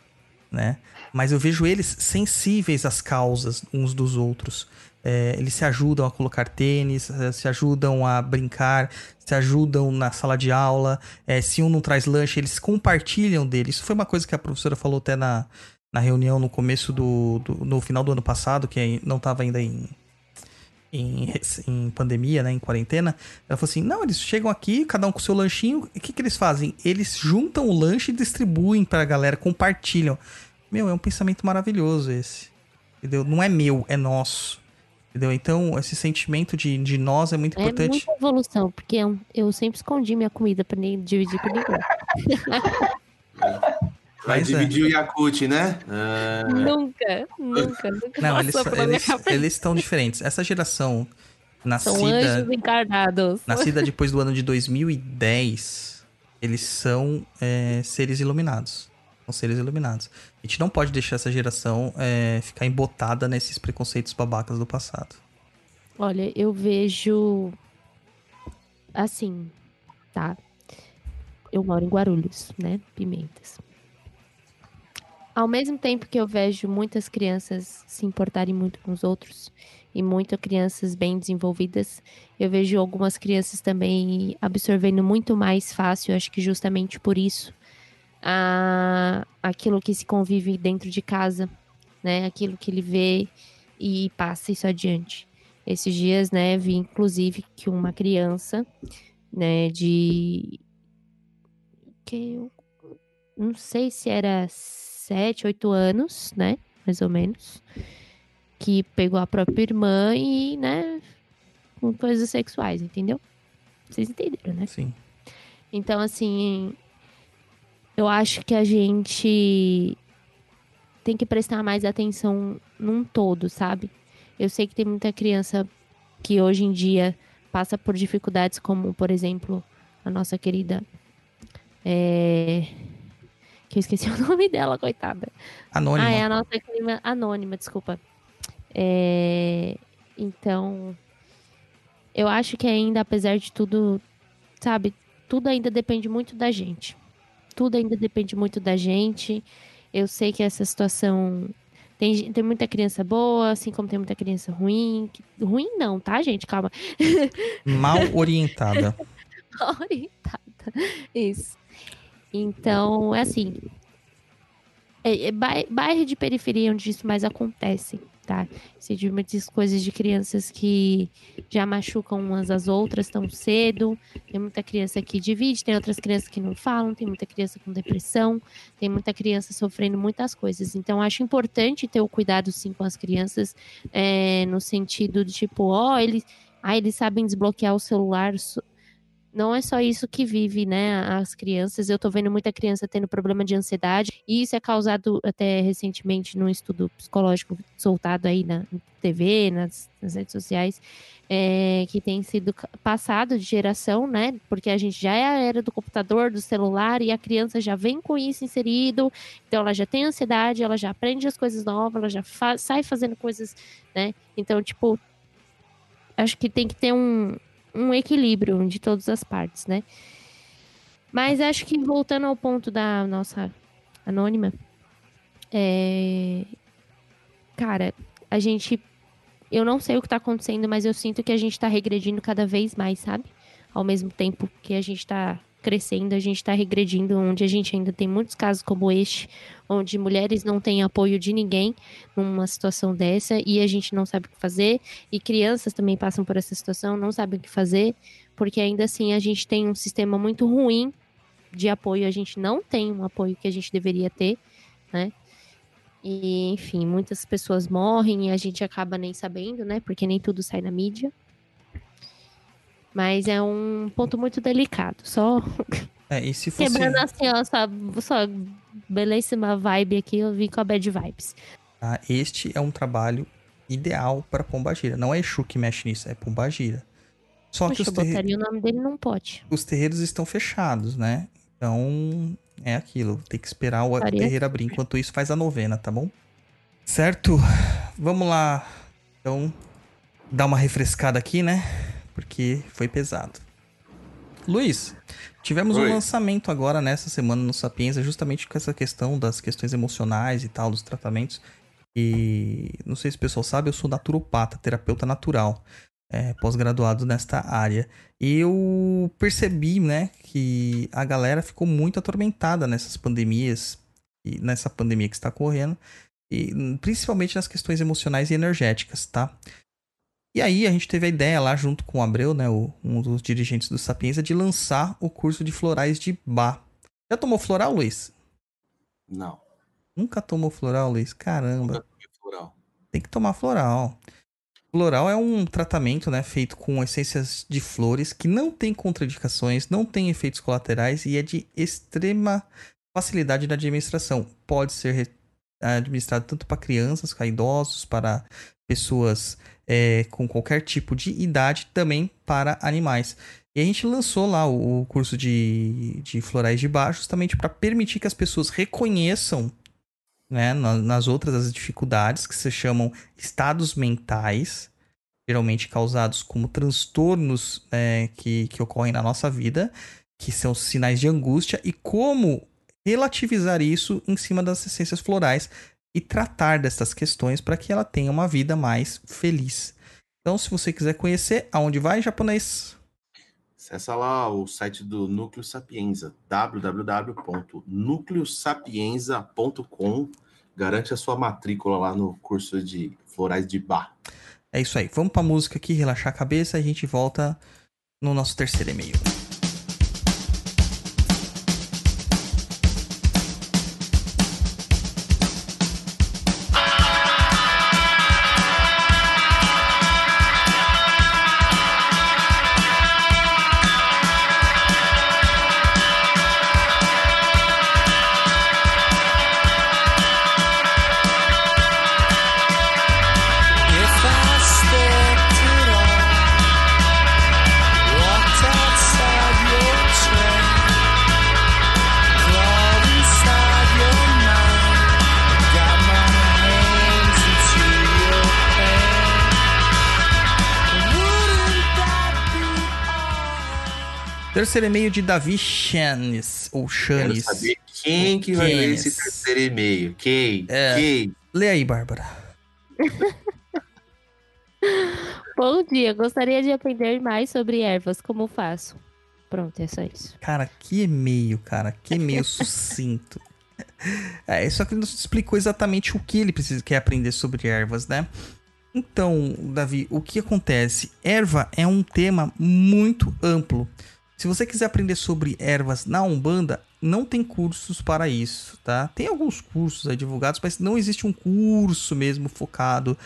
né? Mas eu vejo eles sensíveis às causas uns dos outros. É, eles se ajudam a colocar tênis, é, se ajudam a brincar, se ajudam na sala de aula. É, se um não traz lanche, eles compartilham dele. Isso foi uma coisa que a professora falou até na, na reunião no começo do, do no final do ano passado, que não estava ainda em, em, em, pandemia, né, em quarentena, ela falou assim: não, eles chegam aqui, cada um com o seu lanchinho, o que, que eles fazem? Eles juntam o lanche e distribuem para a galera, compartilham. Meu, é um pensamento maravilhoso esse. Entendeu? Não é meu, é nosso. Entendeu? Então, esse sentimento de, de nós é muito importante. É muita evolução, porque eu, eu sempre escondi minha comida para nem dividir com ninguém. Vai Mas dividir é. o Yakut, né? Ah. Nunca, nunca, nunca. Não, eles, eles, eles estão diferentes. Essa geração nascida. São anjos encarnados. Nascida depois do ano de 2010, eles são é, seres iluminados. São seres iluminados. A gente não pode deixar essa geração é, ficar embotada nesses preconceitos babacas do passado. Olha, eu vejo. Assim, tá? Eu moro em Guarulhos, né? Pimentas. Ao mesmo tempo que eu vejo muitas crianças se importarem muito com os outros e muitas crianças bem desenvolvidas, eu vejo algumas crianças também absorvendo muito mais fácil, acho que justamente por isso, a, aquilo que se convive dentro de casa, né? Aquilo que ele vê e passa isso adiante. Esses dias, né, vi inclusive que uma criança, né, de que eu não sei se era sete, oito anos, né? Mais ou menos. que pegou a própria irmã e, né, com coisas sexuais, entendeu? Vocês entenderam, né? Sim. Então, assim, eu acho que a gente tem que prestar mais atenção num todo, sabe? Eu sei que tem muita criança que hoje em dia passa por dificuldades, como, por exemplo, a nossa querida. É... Que eu esqueci o nome dela, coitada. Anônima. Ah, é a nossa clima anônima, desculpa. É, Então, eu acho que ainda, apesar de tudo, sabe, tudo ainda depende muito da gente. Tudo ainda depende muito da gente. Eu sei que essa situação tem, tem muita criança boa, assim como tem muita criança ruim. Ruim não, tá, gente? Calma. Mal orientada. orientada. Isso. Então, é assim. É, é bai- bairro de periferia onde isso mais acontece, tá? Se de muitas coisas de crianças que já machucam umas às outras tão cedo. Tem muita criança que divide, tem outras crianças que não falam, tem muita criança com depressão, tem muita criança sofrendo muitas coisas. Então, acho importante ter o cuidado, sim, com as crianças, é, no sentido de tipo, ó, eles, ah, eles sabem desbloquear o celular. Não é só isso que vive, né, as crianças. Eu tô vendo muita criança tendo problema de ansiedade, e isso é causado até recentemente num estudo psicológico soltado aí na TV, nas, nas redes sociais, é, que tem sido passado de geração, né, porque a gente já é a era do computador, do celular, e a criança já vem com isso inserido, então ela já tem ansiedade, ela já aprende as coisas novas, ela já fa- sai fazendo coisas, né, então, tipo, acho que tem que ter um, um equilíbrio de todas as partes, né? Mas acho que voltando ao ponto da nossa anônima, é... cara, a gente. Eu não sei o que tá acontecendo, mas eu sinto que a gente tá regredindo cada vez mais, sabe? Ao mesmo tempo que a gente tá crescendo, a gente tá regredindo, onde a gente ainda tem muitos casos como este, onde mulheres não têm apoio de ninguém numa situação dessa e a gente não sabe o que fazer, e crianças também passam por essa situação, não sabem o que fazer, porque ainda assim a gente tem um sistema muito ruim de apoio, a gente não tem um apoio que a gente deveria ter, né? E, enfim, muitas pessoas morrem e a gente acaba nem sabendo, né? Porque nem tudo sai na mídia. Mas é um ponto muito delicado. Só É, e se fosse. quebrando assim, ó, sua, sua belíssima vibe aqui, eu vim com a bad vibes. tá? Este é um trabalho ideal para Pombagira. Não é Exu que mexe nisso, é Pombagira. Só que Poxa, os, eu botaria o nome dele num pote. os terreiros estão fechados, né? Então, é aquilo. Tem que esperar o Faria. terreiro abrir. Enquanto isso, faz a novena, tá bom? Certo? Vamos lá. Então, dar uma refrescada aqui, né? Porque foi pesado. Luiz, tivemos um Oi. lançamento agora nessa semana no Sapienza, justamente com essa questão das questões emocionais e tal, dos tratamentos. E não sei se o pessoal sabe, eu sou naturopata, terapeuta natural, é, pós-graduado nesta área. E eu percebi, né, que a galera ficou muito atormentada nessas pandemias, e nessa pandemia que está correndo, e principalmente nas questões emocionais e energéticas, tá? E aí a gente teve a ideia lá junto com o Abreu, né, o- um dos dirigentes do Sapienza, de lançar o curso de florais de Bá. Já tomou floral, Luiz? Não. Nunca tomou floral, Luiz? Caramba. Nunca tomei floral. Tem que tomar floral. Floral é um tratamento, né, feito com essências de flores que não tem contraindicações, não tem efeitos colaterais e é de extrema facilidade na administração. Pode ser re- administrado tanto para crianças, para idosos, para pessoas é, com qualquer tipo de idade, também para animais. E a gente lançou lá o, curso de, de florais de bar justamente para permitir que as pessoas reconheçam né, na- nas outras as dificuldades que se chamam estados mentais, geralmente causados como transtornos é, que, que ocorrem na nossa vida, que são sinais de angústia, e como relativizar isso em cima das essências florais e tratar dessas questões para que ela tenha uma vida mais feliz. Então, se você quiser conhecer, aonde vai, japonês? Acessa lá o site do Núcleo Sapienza, www.nucleosapienza.com. Garante a sua matrícula lá no curso de florais de bar. É isso aí. Vamos pra música aqui, relaxar a cabeça e a gente volta no nosso terceiro e-mail. Terceiro e-mail de Davi Chanes, ou Quero Chanes. saber quem que vai ler esse terceiro e-mail. Quem? É. Quem? Lê aí, Bárbara. Bom dia, gostaria de aprender mais sobre ervas. Como faço? Pronto, é só isso. Cara, que e-mail, cara. Que e-mail sucinto. É, só que ele não explicou exatamente o que ele precisa quer aprender sobre ervas, né? Então, Davi, o que acontece? Erva é um tema muito amplo. Se você quiser aprender sobre ervas na Umbanda, não tem cursos para isso, tá? Tem alguns cursos divulgados, mas não existe um curso mesmo focado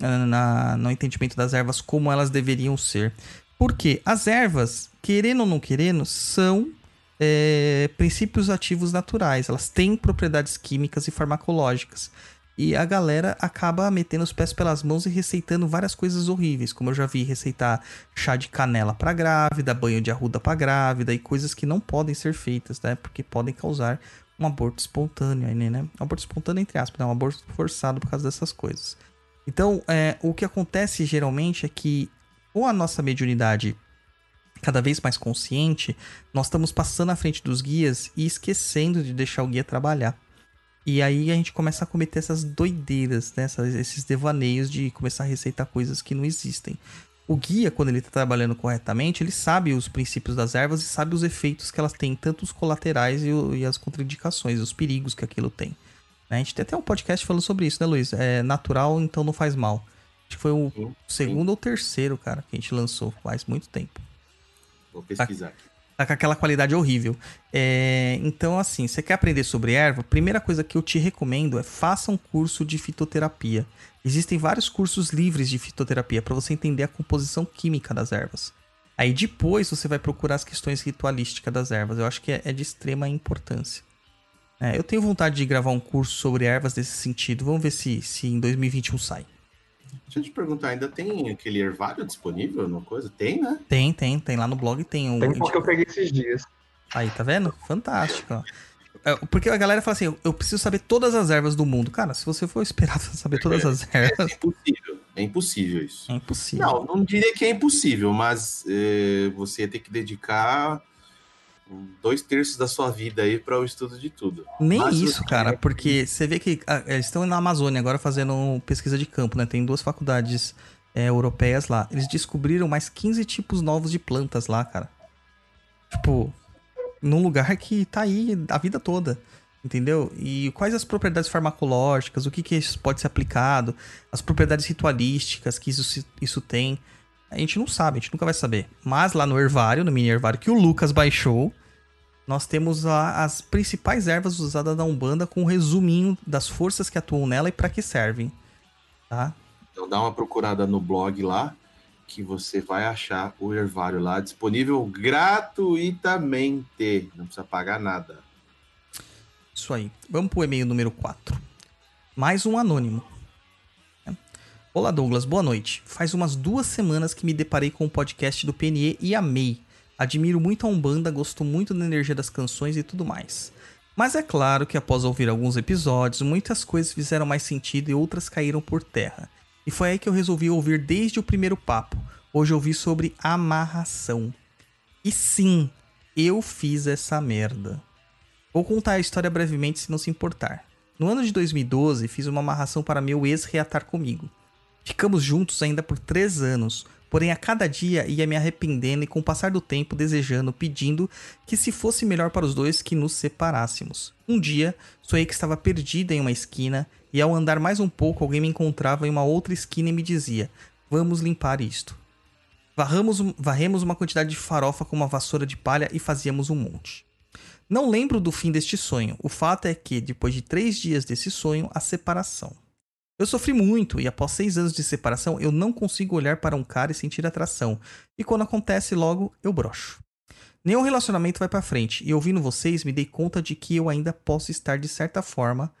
ah, na, no entendimento das ervas como elas deveriam ser. Porque as ervas, querendo ou não querendo, são é, princípios ativos naturais. Elas têm propriedades químicas e farmacológicas. E a galera acaba metendo os pés pelas mãos e receitando várias coisas horríveis. Como eu já vi receitar chá de canela para grávida, banho de arruda para grávida e coisas que não podem ser feitas, né? Porque podem causar um aborto espontâneo, aí, né? Um aborto espontâneo, entre aspas, né? Um aborto forçado por causa dessas coisas. Então, é, o que acontece geralmente é que, com a nossa mediunidade cada vez mais consciente, nós estamos passando à frente dos guias e esquecendo de deixar o guia trabalhar. E aí a gente começa a cometer essas doideiras, né? Essas- esses devaneios de começar a receitar coisas que não existem. O guia, quando ele está trabalhando corretamente, ele sabe os princípios das ervas e sabe os efeitos que elas têm, tanto os colaterais e, e as contraindicações, os perigos que aquilo tem. A gente tem até um podcast falando sobre isso, né, Luiz? É natural, então não faz mal. Acho que foi o Sim, segundo ou terceiro, cara, que a gente lançou faz muito tempo. Vou pesquisar aqui. Tá com aquela qualidade horrível. É, então, assim, você quer aprender sobre erva? Primeira coisa que eu te recomendo é faça um curso de fitoterapia. Existem vários cursos livres de fitoterapia para você entender a composição química das ervas. Aí depois você vai procurar as questões ritualísticas das ervas. Eu acho que é, é de extrema importância. É, eu tenho vontade de gravar um curso sobre ervas nesse sentido. Vamos ver se, se em 2021 sai. Deixa eu te perguntar, ainda tem aquele ervário disponível no coisa? Tem, né? Tem, tem, tem lá no blog, tem um. Tem porque eu peguei esses dias. Aí, tá vendo? Fantástico. ó. É, Porque a galera fala assim, eu- eu preciso saber todas as ervas do mundo. Cara, se você for esperar saber todas as ervas, É impossível. É impossível isso. é impossível. Não, não diria que é impossível, mas é, você ia ter que dedicar dois terços da sua vida aí para o estudo de tudo. Nem Mas isso, cara, porque você vê que ah, eles estão na Amazônia agora fazendo pesquisa de campo, né? Tem duas faculdades é, europeias lá. Eles descobriram mais 15 tipos novos de plantas lá, cara. Tipo, num lugar que tá aí a vida toda. Entendeu? E quais as propriedades farmacológicas, o que, que isso pode ser aplicado, as propriedades ritualísticas que isso, isso tem. A gente não sabe, a gente nunca vai saber. Mas lá no Hervário, no mini Hervário que o Lucas baixou, nós temos lá as principais ervas usadas na Umbanda com um resuminho das forças que atuam nela e para que servem. Tá? Então dá uma procurada no blog lá, que você vai achar o ervário lá disponível gratuitamente. Não precisa pagar nada. Isso aí. Vamos pro e-mail número 4. Mais um anônimo. Olá, Douglas. Boa noite. Faz umas duas semanas que me deparei com o podcast do PNE e amei. Admiro muito a Umbanda, gosto muito da energia das canções e tudo mais. Mas é claro que após ouvir alguns episódios, muitas coisas fizeram mais sentido e outras caíram por terra. E foi aí que eu resolvi ouvir desde o primeiro papo. Hoje eu ouvi sobre amarração. E sim, eu fiz essa merda. Vou contar a história brevemente se não se importar. No ano de 2012, fiz uma amarração para meu ex reatar comigo. Ficamos juntos ainda por três anos, porém a cada dia ia me arrependendo e com o passar do tempo desejando, pedindo que se fosse melhor para os dois que nos separássemos. Um dia, sonhei que estava perdida em uma esquina e ao andar mais um pouco alguém me encontrava em uma outra esquina e me dizia: Vamos limpar isto. Varramos, varremos uma quantidade de farofa com uma vassoura de palha e fazíamos um monte. Não lembro do fim deste sonho. O fato é que, depois de três dias desse sonho, a separação. Eu sofri muito e, após seis anos de separação, eu não consigo olhar para um cara e sentir atração. E quando acontece logo, eu brocho. Nenhum relacionamento vai para frente, e ouvindo vocês, me dei conta de que eu ainda posso estar, de certa forma,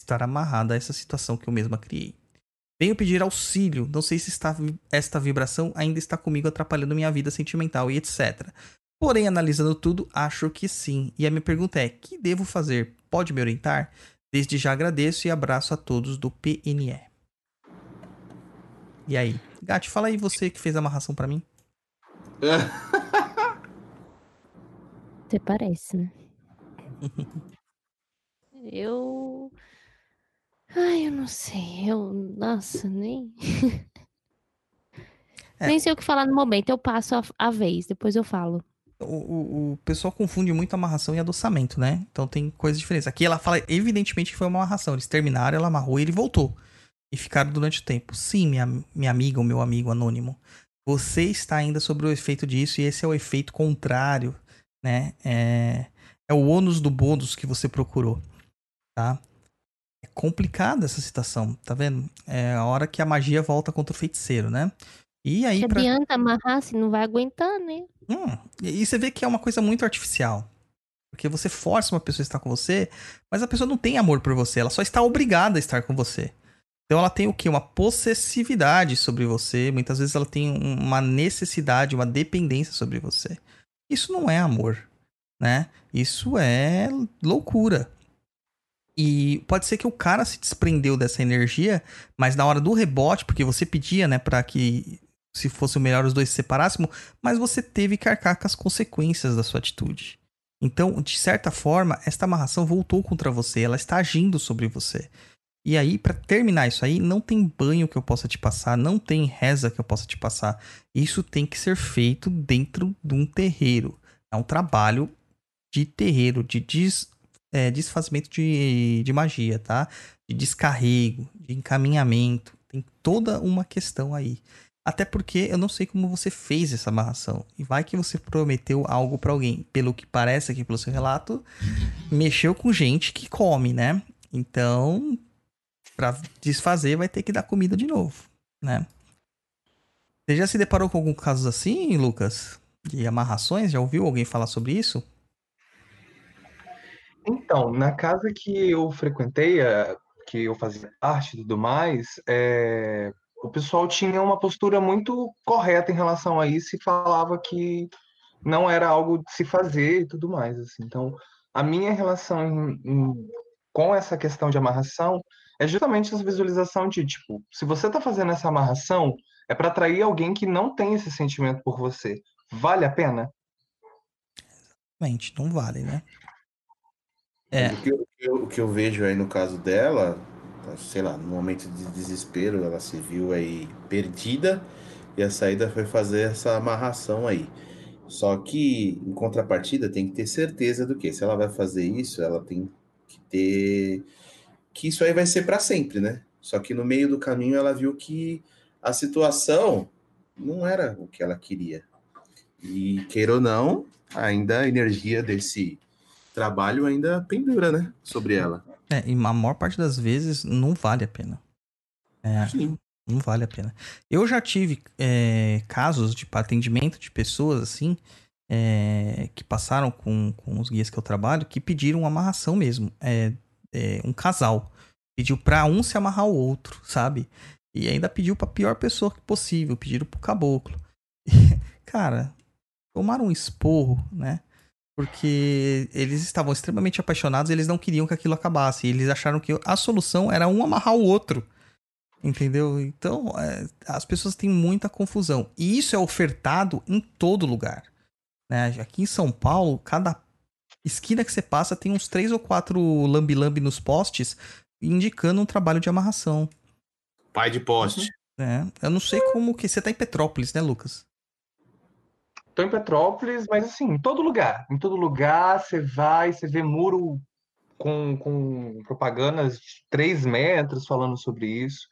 estar amarrada a essa situação que eu mesma criei. Venho pedir auxílio, não sei se está- esta vibração ainda está comigo atrapalhando minha vida sentimental e etc. Porém, analisando tudo, acho que sim. E a minha pergunta é: que devo fazer? Pode me orientar? Desde já agradeço e abraço a todos do PNE. E aí? Gati, fala aí você que fez a amarração pra mim. Você parece, né? eu. Ai, eu não sei. Eu. Nossa, nem. É. Nem sei o que falar no momento. Eu passo a, a vez, depois eu falo. O, o, pessoal confunde muito amarração e adoçamento, né? Então tem coisas diferentes. Aqui ela fala, evidentemente, que foi uma amarração. Eles terminaram, ela amarrou e ele voltou. E ficaram durante o tempo. Sim, minha, minha amiga ou meu amigo anônimo. Você está ainda sobre o efeito disso e esse é o efeito contrário, né? É, é o ônus do bônus que você procurou, tá? É complicada essa situação, tá vendo? É a hora que a magia volta contra o feiticeiro, né? E aí, Que pra... adianta amarrar se não vai aguentar, né? Hum, e você vê que é uma coisa muito artificial. Porque você força uma pessoa a estar com você, mas a pessoa não tem amor por você, ela só está obrigada a estar com você. Então ela tem o quê? Uma possessividade sobre você, muitas vezes ela tem um- uma necessidade, uma dependência sobre você. Isso não é amor, né? Isso é loucura. E pode ser que o cara se desprendeu dessa energia, mas na hora do rebote, porque você pedia, né, para que se fosse o melhor os dois se separassem, mas você teve que arcar com as consequências da sua atitude. Então, de certa forma, esta amarração voltou contra você, ela está agindo sobre você. E aí, para terminar isso aí, não tem banho que eu possa te passar, não tem reza que eu possa te passar. Isso tem que ser feito dentro de um terreiro. É um trabalho de terreiro, de des, é, desfazimento de, de magia, tá? De descarrego, de encaminhamento. Tem toda uma questão aí. Até porque eu não sei como você fez essa amarração. E vai que você prometeu algo pra alguém. Pelo que parece aqui pelo seu relato, mexeu com gente que come, né? Então, pra desfazer, vai ter que dar comida de novo, né? Você já se deparou com algum casos assim, Lucas? De amarrações? Já ouviu alguém falar sobre isso? Então, na casa que eu frequentei, que eu fazia parte e tudo mais, eh, o pessoal tinha uma postura muito correta em relação a isso e falava que não era algo de se fazer e tudo mais, assim. Então, a minha relação em- em- com essa questão de amarração é justamente essa visualização de, tipo, se você tá fazendo essa amarração, é para atrair alguém que não tem esse sentimento por você. Vale a pena? Realmente, não vale, né? É. Mas O, que eu, o que eu- o que eu vejo aí no caso dela, sei lá, no momento de desespero, ela se viu aí perdida e a saída foi fazer essa amarração aí. Só que, em contrapartida, tem que ter certeza do que, se ela vai fazer isso, ela tem que ter que isso aí vai ser para sempre, né? Só que no meio do caminho ela viu que a situação não era o que ela queria. E queira ou não, ainda a energia desse trabalho ainda pendura, né? Sobre ela. É, e a maior parte das vezes não vale a pena. É, Sim. não vale a pena. Eu já tive é, casos de atendimento de pessoas assim, é, que passaram com, com os guias que eu trabalho, que pediram amarração mesmo. É, é, um casal. Pediu pra um se amarrar o outro, sabe? E ainda pediu pra pior pessoa possível, pediram pro caboclo. Cara, tomaram um esporro, né? Porque eles estavam extremamente apaixonados e eles não queriam que aquilo acabasse. E eles acharam que a solução era um amarrar o outro. Entendeu? Então, é, as pessoas têm muita confusão. E isso é ofertado em todo lugar. Né? Aqui em São Paulo, cada esquina que você passa tem uns três ou quatro lambi-lambi nos postes indicando um trabalho de amarração. Pai de poste. Né? Eu não sei como que. Você tá em Petrópolis, né, Lucas? Tô em Petrópolis, mas assim, em todo lugar. Em todo lugar você vai, você vê muro com, com propagandas de 3 metros falando sobre isso.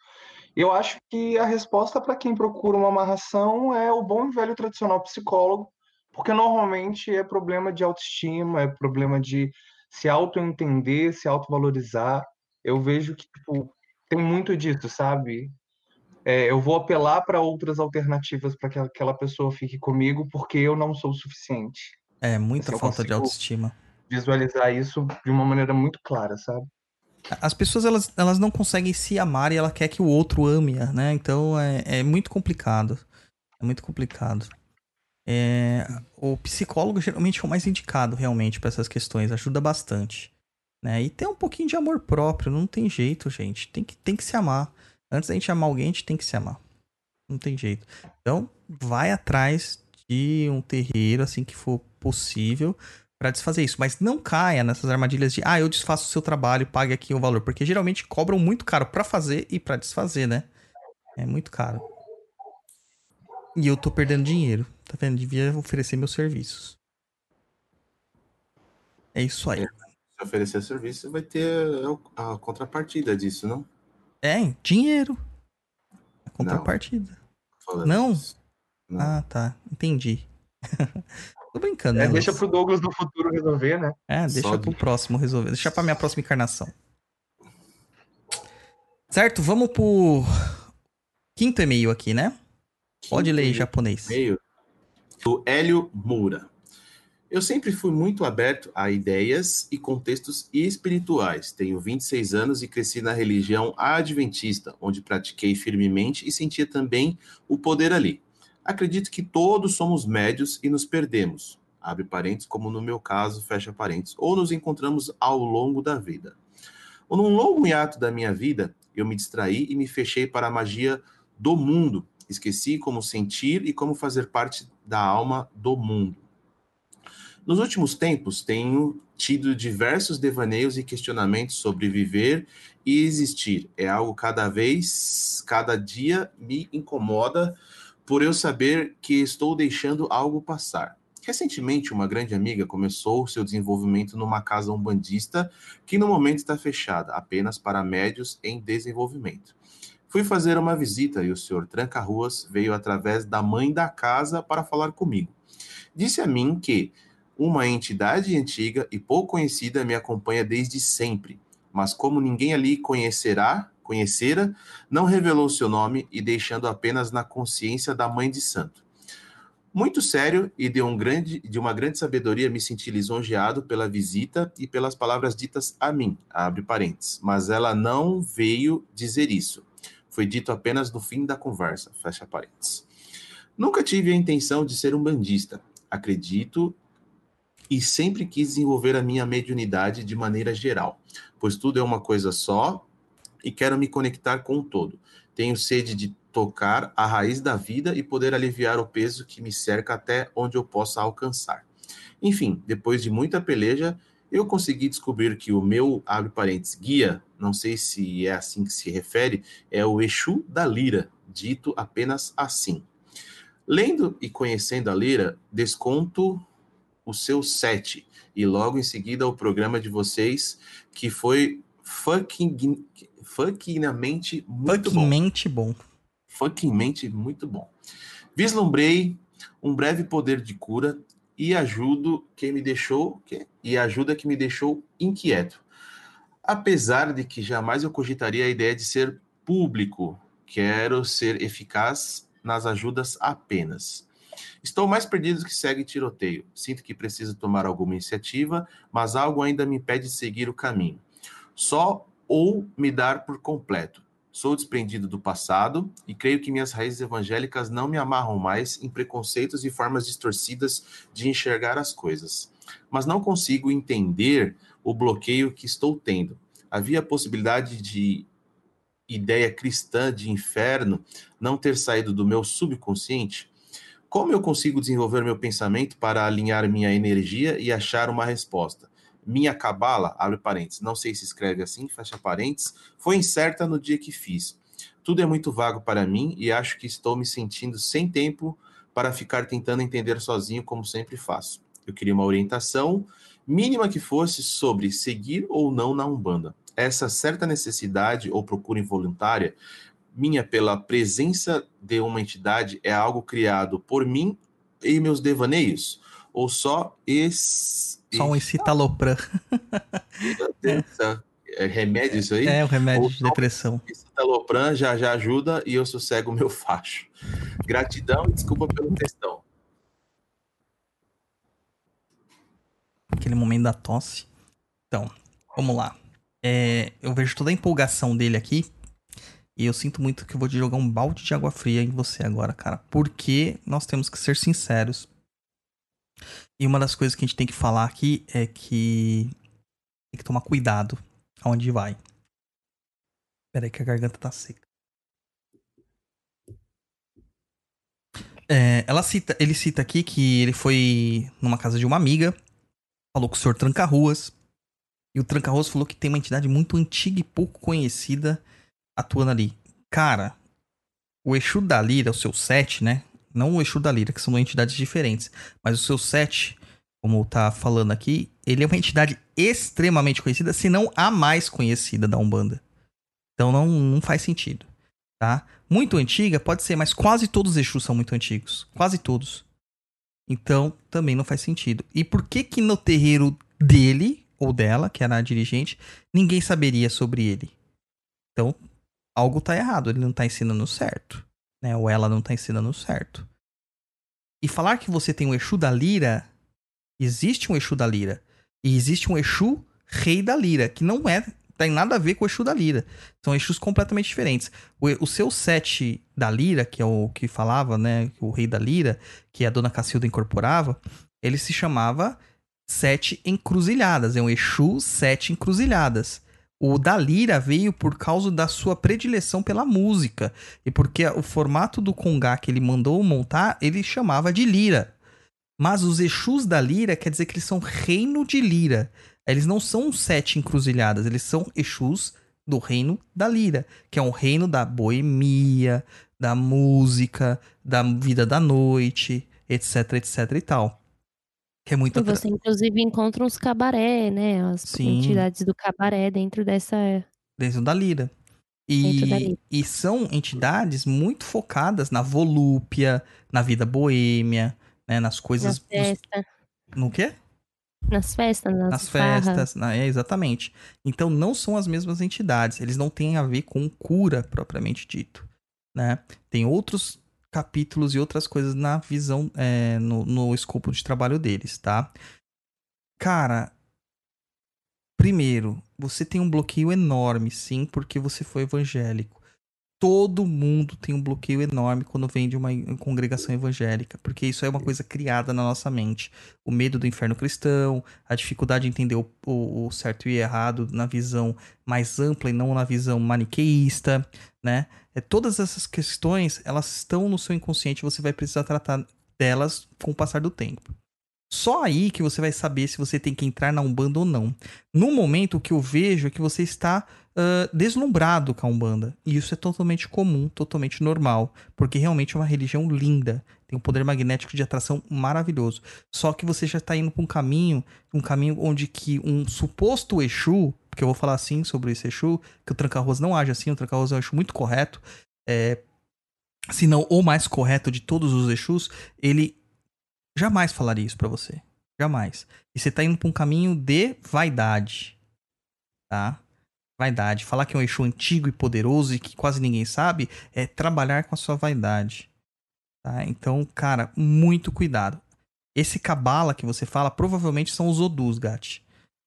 Eu acho que a resposta para quem procura uma amarração é o bom e velho tradicional psicólogo, porque normalmente é problema de autoestima, é problema de se auto-entender, se auto-valorizar. Eu vejo que tipo, tem muito disso, sabe? É, eu vou apelar para outras alternativas para que aquela pessoa fique comigo, porque eu não sou o suficiente. É, muita Assim, falta de autoestima. Visualizar isso de uma maneira muito clara, sabe? As pessoas elas, elas não conseguem se amar e ela quer que o outro ame-a, né? Então é, é muito complicado. É muito complicado. É, o psicólogo geralmente é o mais indicado realmente para essas questões, ajuda bastante. Né? E ter um pouquinho de amor próprio, não tem jeito, gente. Tem que, tem que se amar. Antes da gente amar alguém, a gente tem que se amar. Não tem jeito. Então, vai atrás de um terreiro assim que for possível. Pra desfazer isso. Mas não caia nessas armadilhas de, ah, eu desfaço o seu trabalho, pague aqui o valor. Porque geralmente cobram muito caro pra fazer e pra desfazer, né? É muito caro. E eu tô perdendo dinheiro. Tá vendo? Devia oferecer meus serviços. É isso aí. Se oferecer serviço, vai ter a contrapartida disso, não? É, dinheiro. A contrapartida. Não? isso. Não. Ah, tá. Entendi. Tô brincando, É, né? deixa pro Douglas no futuro resolver, né? É, deixa Só pro próximo resolver. Deixa pra minha próxima encarnação. Certo? Vamos pro quinto e-mail aqui, né? Pode ler em japonês. e-mail do Hélio Moura. Eu sempre fui muito aberto a ideias e contextos espirituais. Tenho 26 anos e cresci na religião adventista, onde pratiquei firmemente e sentia também o poder ali. Acredito que todos somos médios e nos perdemos. Abre parênteses, como no meu caso, fecha parênteses, ou nos encontramos ao longo da vida. Num longo hiato da minha vida, eu me distraí e me fechei para a magia do mundo. Esqueci como sentir e como fazer parte da alma do mundo. Nos últimos tempos, tenho tido diversos devaneios e questionamentos sobre viver e existir. É algo cada vez, cada dia me incomoda por eu saber que estou deixando algo passar. Recentemente, uma grande amiga começou seu desenvolvimento numa casa umbandista que no momento está fechada apenas para médios em desenvolvimento. Fui fazer uma visita e o senhor Tranca-Ruas veio através da mãe da casa para falar comigo. Disse a mim que uma entidade antiga e pouco conhecida me acompanha desde sempre, mas como ninguém ali conhecerá, conhecera, não revelou seu nome e deixando apenas na consciência da mãe de santo. Muito sério e de, um grande, de uma grande sabedoria, me senti lisonjeado pela visita e pelas palavras ditas a mim, abre parênteses, mas ela não veio dizer isso. Foi dito apenas no fim da conversa, fecha parênteses. Nunca tive a intenção de ser um bandista. Acredito e sempre quis desenvolver a minha mediunidade de maneira geral, pois tudo é uma coisa só e quero me conectar com o todo. Tenho sede de tocar a raiz da vida e poder aliviar o peso que me cerca até onde eu possa alcançar. Enfim, depois de muita peleja, eu consegui descobrir que o meu, abre parênteses, guia, não sei se é assim que se refere, é o Exu da Lira, dito apenas assim. Lendo e conhecendo a Lira, desconto o seu set e logo em seguida o programa de vocês que foi fucking fuckingamente muito bom. Fuckingmente bom. Fuckingmente muito bom. Vislumbrei um breve poder de cura e ajudo que me deixou que- e ajuda que me deixou inquieto. Apesar de que jamais eu cogitaria a ideia de ser público, quero ser eficaz nas ajudas apenas. Estou mais perdido que segue tiroteio. Sinto que preciso tomar alguma iniciativa, mas algo ainda me impede de seguir o caminho. Só ou me dar por completo. Sou desprendido do passado e creio que minhas raízes evangélicas não me amarram mais em preconceitos e formas distorcidas de enxergar as coisas. Mas não consigo entender o bloqueio que estou tendo. Havia a possibilidade de ideia cristã de inferno não ter saído do meu subconsciente? Como eu consigo desenvolver meu pensamento para alinhar minha energia e achar uma resposta? Minha cabala, abre parênteses, não sei se escreve assim, fecha parênteses, foi incerta no dia que fiz. Tudo é muito vago para mim e acho que estou me sentindo sem tempo para ficar tentando entender sozinho, como sempre faço. Eu queria uma orientação, mínima que fosse, sobre seguir ou não na Umbanda. Essa certa necessidade ou procura involuntária minha pela presença de uma entidade é algo criado por mim e meus devaneios? Ou só esse. Só um escitalopram. É remédio isso aí? É o remédio Ou de depressão. Esse talopram já já ajuda e eu sossego o meu facho. Gratidão e desculpa pelo textão. Aquele momento da tosse. Então, vamos lá. É, eu vejo toda a empolgação dele aqui. E eu sinto muito que eu vou te jogar um balde de água fria em você agora, cara. Porque nós temos que ser sinceros. E uma das coisas que a gente tem que falar aqui é que tem que tomar cuidado aonde vai. Pera aí que a garganta tá seca. É, ela cita, ele cita aqui que ele foi numa casa de uma amiga falou com o senhor Tranca-Ruas. E o Tranca-Ruas falou que tem uma entidade muito antiga e pouco conhecida atuando ali. Cara, o Exu da Lira, o seu set, né? Não o Exu da Lira, que são entidades diferentes. Mas o seu set, como tá falando aqui, ele é uma entidade extremamente conhecida, se não a mais conhecida da Umbanda. Então não, não faz sentido, tá? Muito antiga pode ser, mas quase todos os Exus são muito antigos. Quase todos. Então também não faz sentido. E por que que no terreiro dele, ou dela, que era a dirigente, ninguém saberia sobre ele? Então algo tá errado, ele não tá ensinando certo. Né? Ou ela não tá ensinando certo. E falar que você tem um Exu da Lira, existe um Exu da Lira. E existe um Exu Rei da Lira, que não é tem nada a ver com o Exu da Lira. São Exus completamente diferentes. O, o seu sete da Lira, que é o que falava, né? O rei da Lira, que a dona Cacilda incorporava, ele se chamava Sete Encruzilhadas. É um Exu Sete Encruzilhadas. O da Lira veio por causa da sua predileção pela música. E porque o formato do congá que ele mandou montar, ele chamava de Lira. Mas os Exus da Lira quer dizer que eles são reino de Lira. Eles não são sete encruzilhadas, eles são Exus do reino da lira, que é um reino da boemia, da música, da vida da noite, etc, etc e tal. Que é muito E você, inclusive, encontra uns cabaré, né? As Sim. entidades do cabaré dentro dessa. dentro da lira. Dentro da E, lira. e são entidades muito focadas na volúpia, na vida boêmia, né? Nas coisas. festas. No quê? Nas festas, nas, nas festas, na- é, exatamente. Então não são as mesmas entidades, eles não têm a ver com cura propriamente dito, né? Tem outros capítulos e outras coisas na visão, é, no, no escopo de trabalho deles, tá? Cara, primeiro, você tem um bloqueio enorme, sim, porque você foi evangélico. Todo mundo tem um bloqueio enorme quando vem de uma congregação evangélica, porque isso é uma coisa criada na nossa mente o medo do inferno cristão, a dificuldade de entender o, o- certo e errado na visão mais ampla e não na visão maniqueísta, né? É, todas essas questões, elas estão no seu inconsciente, você vai precisar tratar delas com o passar do tempo. Só aí que você vai saber se você tem que entrar na Umbanda ou não. No momento, o que eu vejo é que você está ah, deslumbrado com a Umbanda. E isso é totalmente comum, totalmente normal. Porque realmente é uma religião linda. Tem um poder magnético de atração maravilhoso. Só que você já está indo para um caminho, um caminho onde que um suposto Exu, porque eu vou falar assim sobre esse Exu, que o Tranca-Rua não age assim, o Tranca-Rua é um Exu muito correto, é, se não o mais correto de todos os Exus, ele jamais falaria isso pra você. Jamais. E você tá indo pra um caminho de vaidade. Tá? Vaidade. Falar que é um Exu antigo e poderoso e que quase ninguém sabe é trabalhar com a sua vaidade. Tá? Então, cara, muito cuidado. Esse cabala que você fala provavelmente são os Odus, Gat.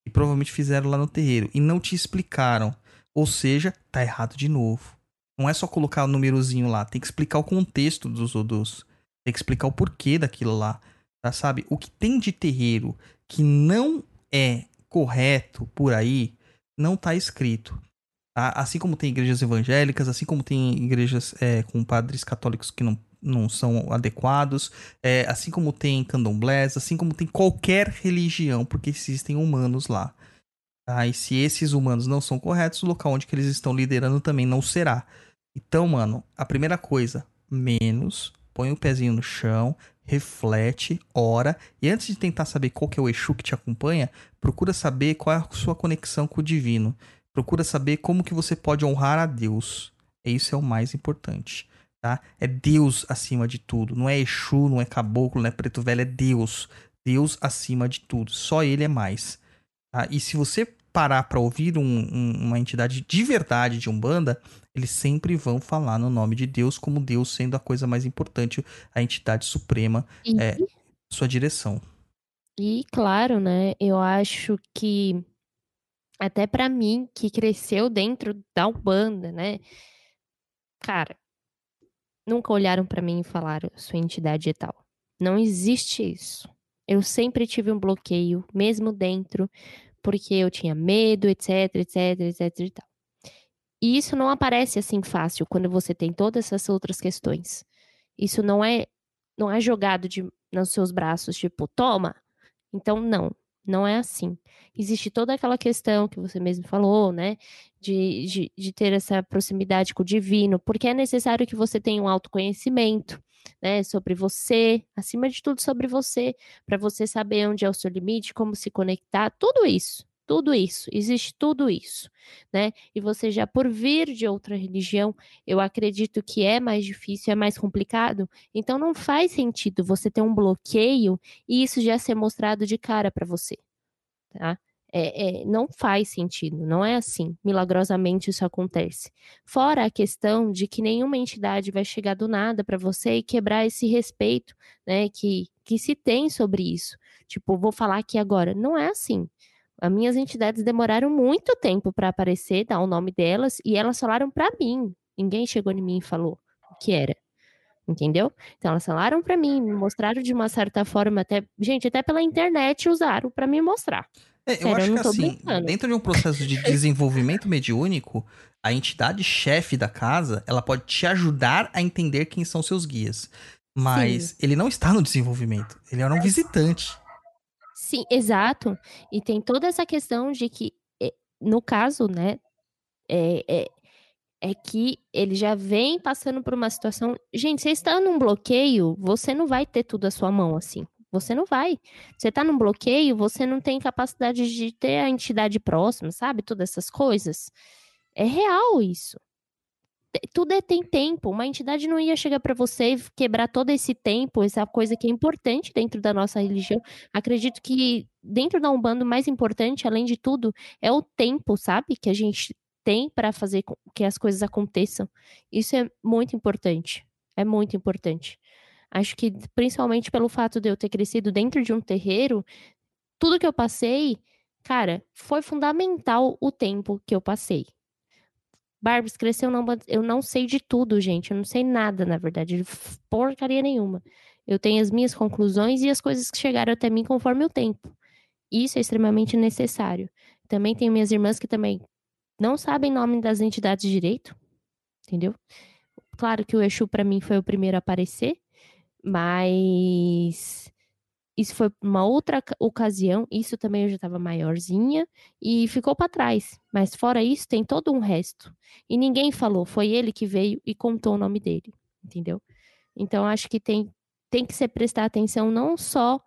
E provavelmente fizeram lá no terreiro. E não te explicaram. Ou seja, tá errado de novo. Não é só colocar o númerozinho lá. Tem que explicar o contexto dos Odus. Tem que explicar o porquê daquilo lá. Tá, sabe? O que tem de terreiro que não é correto por aí, não tá escrito. Tá? Assim como tem igrejas evangélicas, assim como tem igrejas é, com padres católicos que não, não são adequados, é, assim como tem candomblés, assim como tem qualquer religião, porque existem humanos lá. Tá? E se esses humanos não são corretos, o local onde eles estão liderando também não será. Então, mano, a primeira coisa, menos, põe o pezinho no chão, reflete, ora, e antes de tentar saber qual que é o Exu que te acompanha, procura saber qual é a sua conexão com o divino. Procura saber como que você pode honrar a Deus. Isso é o mais importante, tá? É Deus acima de tudo. Não é Exu, não é caboclo, não é preto velho, é Deus. Deus acima de tudo. Só ele é mais. Tá? E se você parar pra ouvir um- um- uma entidade de verdade de Umbanda, eles sempre vão falar no nome de Deus como Deus sendo a coisa mais importante, a entidade suprema, E, É. sua direção. e claro, né? Eu acho que até pra mim que cresceu dentro da Umbanda, né? Cara, nunca olharam pra mim e falaram sua entidade é tal. Não existe isso. Eu sempre tive um bloqueio, mesmo dentro, porque eu tinha medo, etc, etc, etc e tal. E isso não aparece assim fácil quando você tem todas essas outras questões. Isso não é não é jogado de nos seus braços, tipo, toma. Então não, Não é assim. Existe toda aquela questão que você mesmo falou, né? De, de, de ter essa proximidade com o divino, porque é necessário que você tenha um autoconhecimento, né? Sobre você, acima de tudo sobre você, para você saber onde é o seu limite, como se conectar, tudo isso tudo isso, existe tudo isso, né? E você já por vir de outra religião, eu acredito que é mais difícil, é mais complicado, então não faz sentido você ter um bloqueio e isso já ser mostrado de cara para você, tá? É, é, não faz sentido, não é assim. Milagrosamente isso acontece. Fora a questão de que nenhuma entidade vai chegar do nada para você e quebrar esse respeito, né, que, que se tem sobre isso. Tipo, vou falar aqui agora. Não é assim. As minhas entidades demoraram muito tempo para aparecer, dar o nome delas, e elas falaram para mim. Ninguém chegou em mim e falou o que era. Entendeu? Então elas falaram para mim, me mostraram de uma certa forma, até, gente, até pela internet usaram para me mostrar. É, eu Sério, acho eu que assim, brincando. dentro de um processo de desenvolvimento mediúnico, a entidade chefe da casa, ela pode te ajudar a entender quem são seus guias. Mas Sim. ele não está no desenvolvimento, ele era um visitante. Sim, exato. E tem toda essa questão de que, eh, no caso, né, é, é, é que ele já vem passando por uma situação. Gente, você está num bloqueio, você não vai ter tudo à sua mão assim. Você não vai. Você está num bloqueio, você não tem capacidade de ter a entidade próxima, sabe? Todas essas coisas. É real isso tudo é, tem tempo. Uma entidade não ia chegar para você e quebrar todo esse tempo, essa coisa que é importante dentro da nossa religião. Acredito que dentro da Umbanda o mais importante, além de tudo, é o tempo, sabe? Que a gente tem para fazer com que as coisas aconteçam. Isso é muito importante. É muito importante. Acho que principalmente pelo fato de eu ter crescido dentro de um terreiro, tudo que eu passei, cara, foi fundamental o tempo que eu passei Barbs cresceu não, eu não sei de tudo, gente. Eu não sei nada, na verdade, porcaria nenhuma. Eu tenho as minhas conclusões e as coisas que chegaram até mim conforme o tempo. Isso é extremamente necessário. Também tenho minhas irmãs que também não sabem nome das entidades direito, entendeu? Claro que o Exu para mim foi o primeiro a aparecer, mas isso foi uma outra ocasião, isso também eu já estava maiorzinha e ficou para trás. Mas fora isso, tem todo um resto. E ninguém falou, foi ele que veio e contou o nome dele, entendeu? Então acho que tem, tem que se prestar atenção não só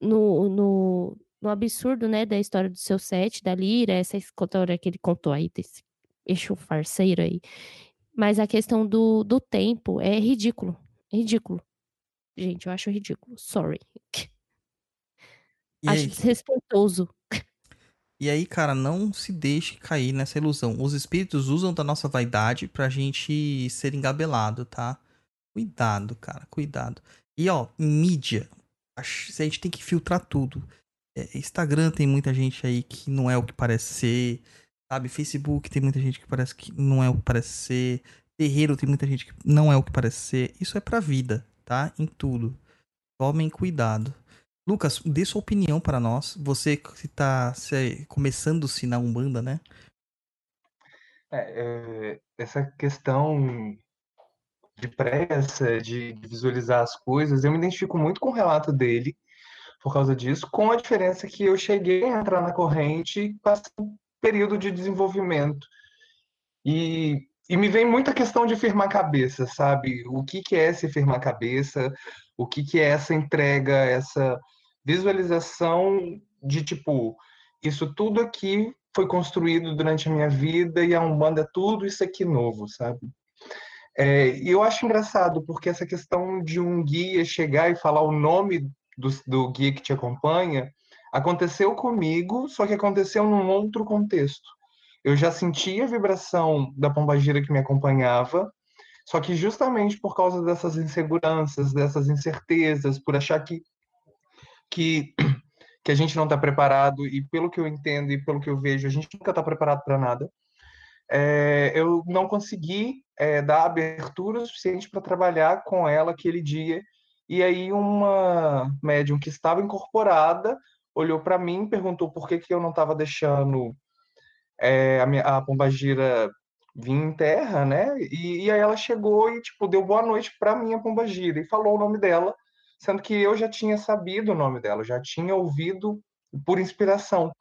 no, no, no absurdo, né, da história do seu set, da Lira, essa história que ele contou aí, desse eixo farceiro aí. Mas a questão do, do tempo é ridículo. Ridículo. Gente, eu acho ridículo. Sorry. E acho aí? desrespeitoso. E aí, cara, não se deixe cair nessa ilusão. Os espíritos usam da nossa vaidade pra gente ser engabelado, tá? Cuidado, cara, cuidado. E ó, mídia. A gente tem que filtrar tudo. É, Instagram tem muita gente aí que não é o que parece ser. Sabe? Facebook tem muita gente que parece que não é o que parece ser. Terreiro tem muita gente que não é o que parece ser. Isso é pra vida tá? Em tudo. Tomem cuidado. Lucas, dê sua opinião para nós. Você que está começando-se na Umbanda, né? É, é, essa questão de pressa, de, visualizar as coisas, eu me identifico muito com o relato dele por causa disso, com a diferença que eu cheguei a entrar na corrente passei um período de desenvolvimento. E e me vem muita questão de firmar cabeça, sabe? O que, que é esse firmar cabeça? O que, que é essa entrega, essa visualização de tipo, isso tudo aqui foi construído durante a minha vida e a Umbanda é tudo isso aqui novo, sabe? É, e eu acho engraçado, porque essa questão de um guia chegar e falar o nome do, do guia que te acompanha aconteceu comigo, só que aconteceu num outro contexto eu já sentia a vibração da pombagira que me acompanhava, só que justamente por causa dessas inseguranças, dessas incertezas, por achar que que, que a gente não está preparado e pelo que eu entendo e pelo que eu vejo, a gente nunca está preparado para nada. É, eu não consegui é, dar abertura suficiente para trabalhar com ela aquele dia. E aí uma médium que estava incorporada olhou para mim, perguntou por que, que eu não estava deixando é, a, minha, a pombagira vinha em terra, né? E, e, aí ela chegou e, tipo, deu boa noite pra minha pombagira e falou o nome dela, sendo que eu já tinha sabido o nome dela, já tinha ouvido por inspiração.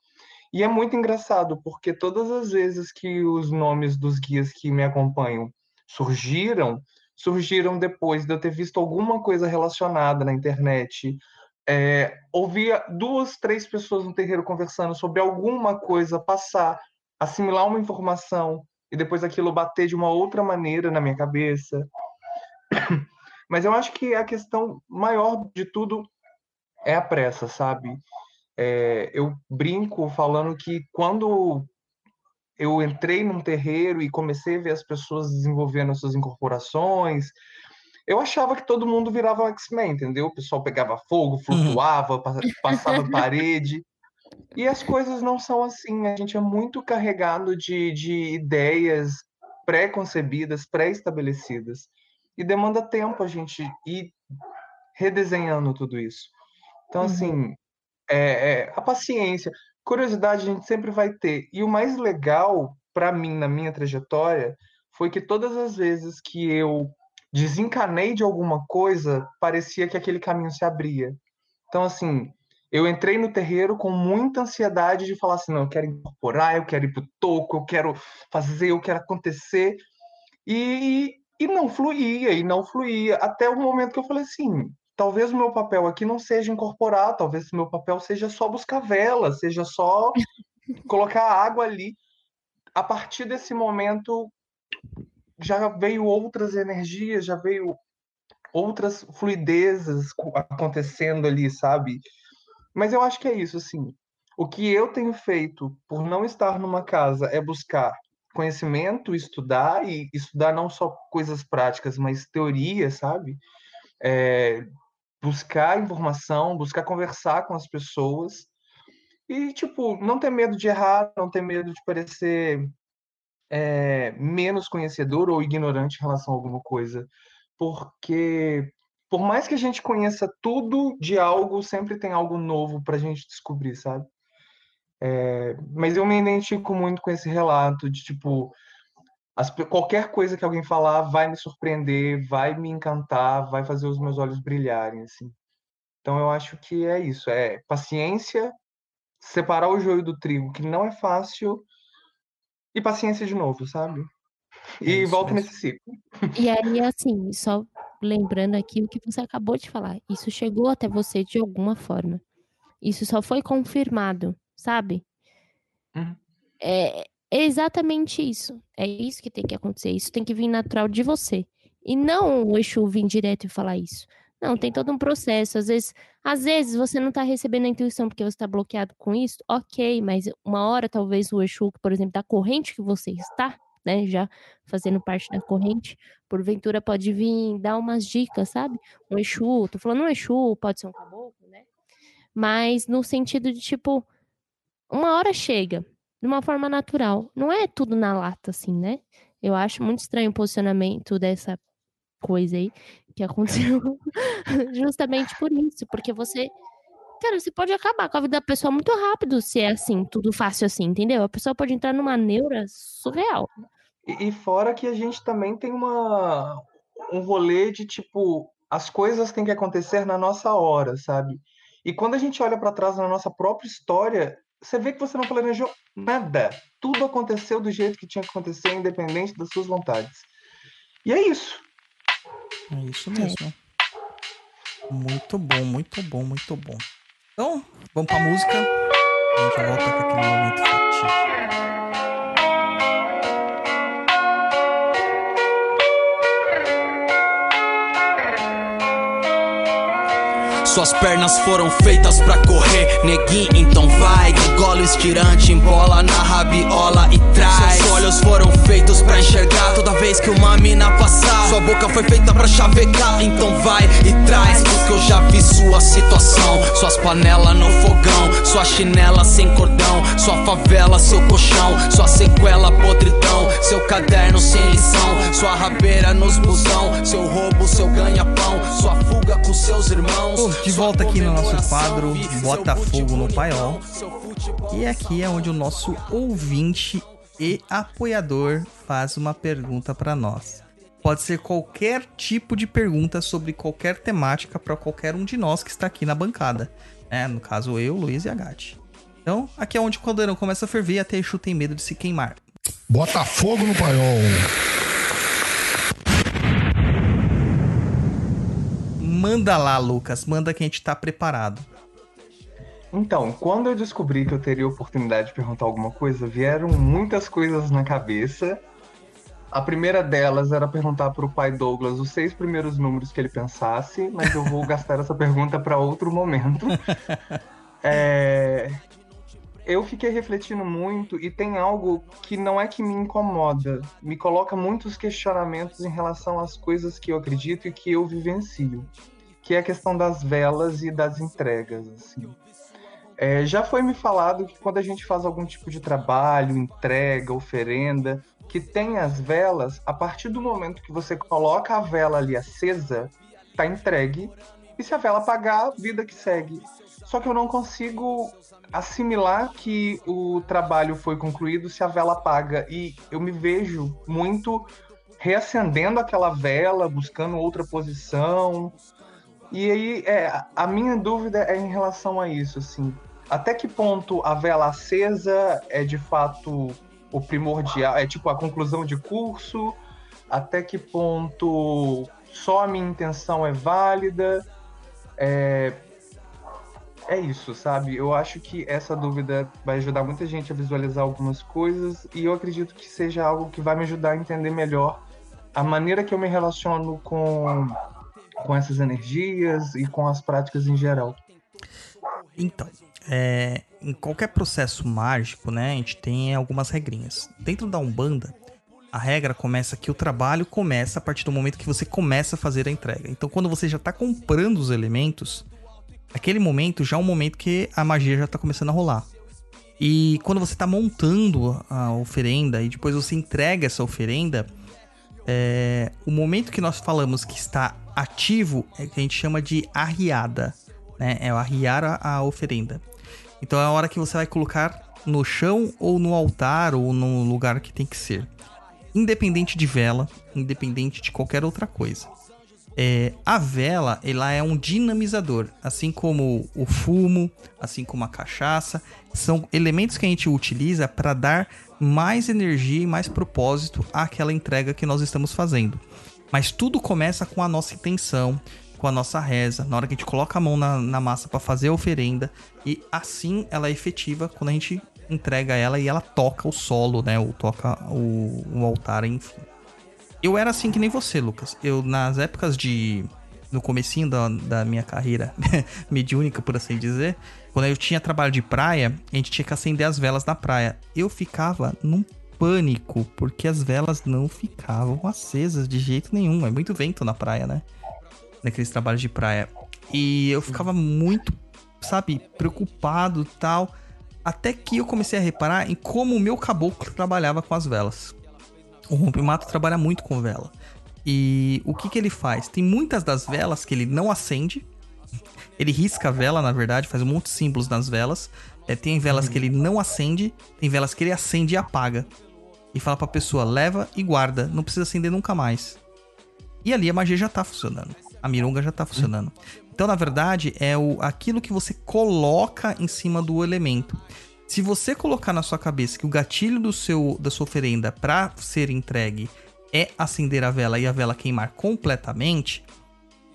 E é muito engraçado, porque todas as vezes que os nomes dos guias que me acompanham surgiram, surgiram depois de eu ter visto alguma coisa relacionada na internet. É, ouvia duas, três pessoas no terreiro conversando sobre alguma coisa, passar, assimilar uma informação e depois aquilo bater de uma outra maneira na minha cabeça. Mas eu acho que a questão maior de tudo é a pressa, sabe? É, eu brinco falando que quando eu entrei num terreiro e comecei a ver as pessoas desenvolvendo suas incorporações, eu achava que todo mundo virava X-Men, entendeu? O pessoal pegava fogo, uhum. flutuava, passava parede. E as coisas não são assim. A gente é muito carregado de, de ideias pré-concebidas, pré-estabelecidas. E demanda tempo a gente ir redesenhando tudo isso. Então, uhum. assim, é, é, a paciência, curiosidade a gente sempre vai ter. E o mais legal para mim na minha trajetória foi que todas as vezes que eu desencanei de alguma coisa, parecia que aquele caminho se abria. Então, assim, eu entrei no terreiro com muita ansiedade de falar assim, não, eu quero incorporar, eu quero ir pro toco, eu quero fazer, eu quero acontecer. E, e não fluía, e não fluía, até o momento que eu falei assim, talvez o meu papel aqui não seja incorporar, talvez o meu papel seja só buscar vela, seja só colocar água ali. A partir desse momento já veio outras energias, já veio outras fluidezes acontecendo ali, sabe? Mas eu acho que é isso, assim. O que eu tenho feito por não estar numa casa é buscar conhecimento, estudar, e estudar não só coisas práticas, mas teoria, sabe? É, buscar informação, buscar conversar com as pessoas e, tipo, não ter medo de errar, não ter medo de parecer é, menos conhecedor ou ignorante em relação a alguma coisa. Porque por mais que a gente conheça tudo de algo, sempre tem algo novo para a gente descobrir, sabe? É, mas eu me identifico muito com esse relato de tipo as, qualquer coisa que alguém falar vai me surpreender, vai me encantar, vai fazer os meus olhos brilharem, assim. Então eu acho que é isso, é paciência, separar o joio do trigo, que não é fácil, e paciência de novo, sabe? E é volta nesse ciclo. E aí, assim, só lembrando aqui o que você acabou de falar. Isso chegou até você de alguma forma. Isso só foi confirmado, sabe? Uhum. É, é exatamente isso. É isso que tem que acontecer. Isso tem que vir natural de você. E não o Exu vir direto e falar isso. Não, tem todo um processo. Às vezes, às vezes você não está recebendo a intuição porque você está bloqueado com isso, ok, mas uma hora talvez o Exu, por exemplo, da corrente que você está, né, já fazendo parte da corrente, porventura pode vir dar umas dicas, sabe? Um Exu, tô falando um Exu, pode ser um caboclo, né? Mas no sentido de tipo, uma hora chega, de uma forma natural. Não é tudo na lata, assim, né? Eu acho muito estranho o posicionamento dessa coisa aí que aconteceu justamente por isso, porque você cara, você pode acabar com a vida da pessoa muito rápido se é assim, tudo fácil assim, entendeu? A pessoa pode entrar numa neura surreal. E, e fora que a gente também tem uma um rolê de tipo, as coisas têm que acontecer na nossa hora, sabe? E quando a gente olha para trás na nossa própria história, você vê que você não planejou nada. Tudo aconteceu do jeito que tinha que acontecer, independente das suas vontades. E é isso. É isso mesmo. Muito bom, muito bom, muito bom. Então, vamos pra música. A gente já volta com aquele momento fatídico. Suas pernas foram feitas pra correr, neguinho, então vai. Golo estirante, embola na rabiola e traz. Seus olhos foram feitos pra enxergar toda vez que uma mina passar. Sua boca foi feita pra chavecar, então vai e traz. Porque eu já vi sua situação. Suas panelas no fogão, sua chinela sem cordão, sua favela, seu colchão, sua sequela podridão, seu caderno sem lição, sua rabeira nos busão, seu roubo, seu ganha-pão, sua fuga com seus irmãos de volta aqui no nosso quadro Botafogo no Paiol. E aqui é onde o nosso ouvinte e apoiador faz uma pergunta para nós. Pode ser qualquer tipo de pergunta sobre qualquer temática para qualquer um de nós que está aqui na bancada. É, no caso, eu, Luiz e a Gatti. Então, aqui é onde o caldeirão começa a ferver e até Exu tem medo de se queimar. Bota fogo no paiol. Manda lá, Lucas. Manda que a gente tá preparado. Então, quando eu descobri que eu teria a oportunidade de perguntar alguma coisa, vieram muitas coisas na cabeça. A primeira delas era perguntar para o pai Douglas os seis primeiros números que ele pensasse, mas eu vou gastar essa pergunta para outro momento. É... Eu fiquei refletindo muito e tem algo que não é que me incomoda, me coloca muitos questionamentos em relação às coisas que eu acredito e que eu vivencio, que é a questão das velas e das entregas. Assim. É, já foi me falado que quando a gente faz algum tipo de trabalho, entrega, oferenda, que tem as velas, a partir do momento que você coloca a vela ali acesa, tá entregue. E se a vela apagar, vida que segue. Só que eu não consigo assimilar que o trabalho foi concluído se a vela apaga. E eu me vejo muito reacendendo aquela vela, buscando outra posição. E aí, é, a minha dúvida é em relação a isso, assim. Até que ponto a vela acesa é de fato o primordial, é tipo a conclusão de curso? Até que ponto só a minha intenção é válida? É, é isso, sabe? Eu acho que essa dúvida vai ajudar muita gente a visualizar algumas coisas e eu acredito que seja algo que vai me ajudar a entender melhor a maneira que eu me relaciono com, com essas energias e com as práticas em geral. Então, é, em qualquer processo mágico, né, a gente tem algumas regrinhas. Dentro da Umbanda, a regra começa que o trabalho começa a partir do momento que você começa a fazer a entrega. Então, quando você já está comprando os elementos, aquele momento já é um momento que a magia já está começando a rolar. E quando você está montando a oferenda e depois você entrega essa oferenda, é, o momento que nós falamos que está ativo é que a gente chama de arriada, né? É o arriar a, a oferenda. Então é a hora que você vai colocar no chão ou no altar ou no lugar que tem que ser. Independente de vela, independente de qualquer outra coisa. É, a vela, ela é um dinamizador, assim como o fumo, assim como a cachaça, são elementos que a gente utiliza para dar mais energia e mais propósito àquela entrega que nós estamos fazendo. Mas tudo começa com a nossa intenção, com a nossa reza, na hora que a gente coloca a mão na, na massa para fazer a oferenda, e assim ela é efetiva quando a gente entrega ela e ela toca o solo, né? Ou toca o, o altar, enfim eu era assim que nem você, Lucas. Eu, nas épocas de. No comecinho da, da minha carreira mediúnica, por assim dizer, quando eu tinha trabalho de praia, a gente tinha que acender as velas na praia. Eu ficava num pânico, porque as velas não ficavam acesas de jeito nenhum. É muito vento na praia, né? Naqueles trabalhos de praia. E eu ficava muito, sabe, preocupado tal. Até que eu comecei a reparar em como o meu caboclo trabalhava com as velas. O rompimato trabalha muito com vela. E o que, que ele faz? Tem muitas das velas que ele não acende. Ele risca a vela, na verdade, faz um monte de símbolos nas velas. É, tem velas que ele não acende, tem velas que ele acende e apaga. E fala pra pessoa, leva e guarda, não precisa acender nunca mais. E ali a magia já tá funcionando. A mironga já tá funcionando. Então, na verdade, é o, aquilo que você coloca em cima do elemento. Se você colocar na sua cabeça que o gatilho do seu da sua oferenda para ser entregue é acender a vela e a vela queimar completamente,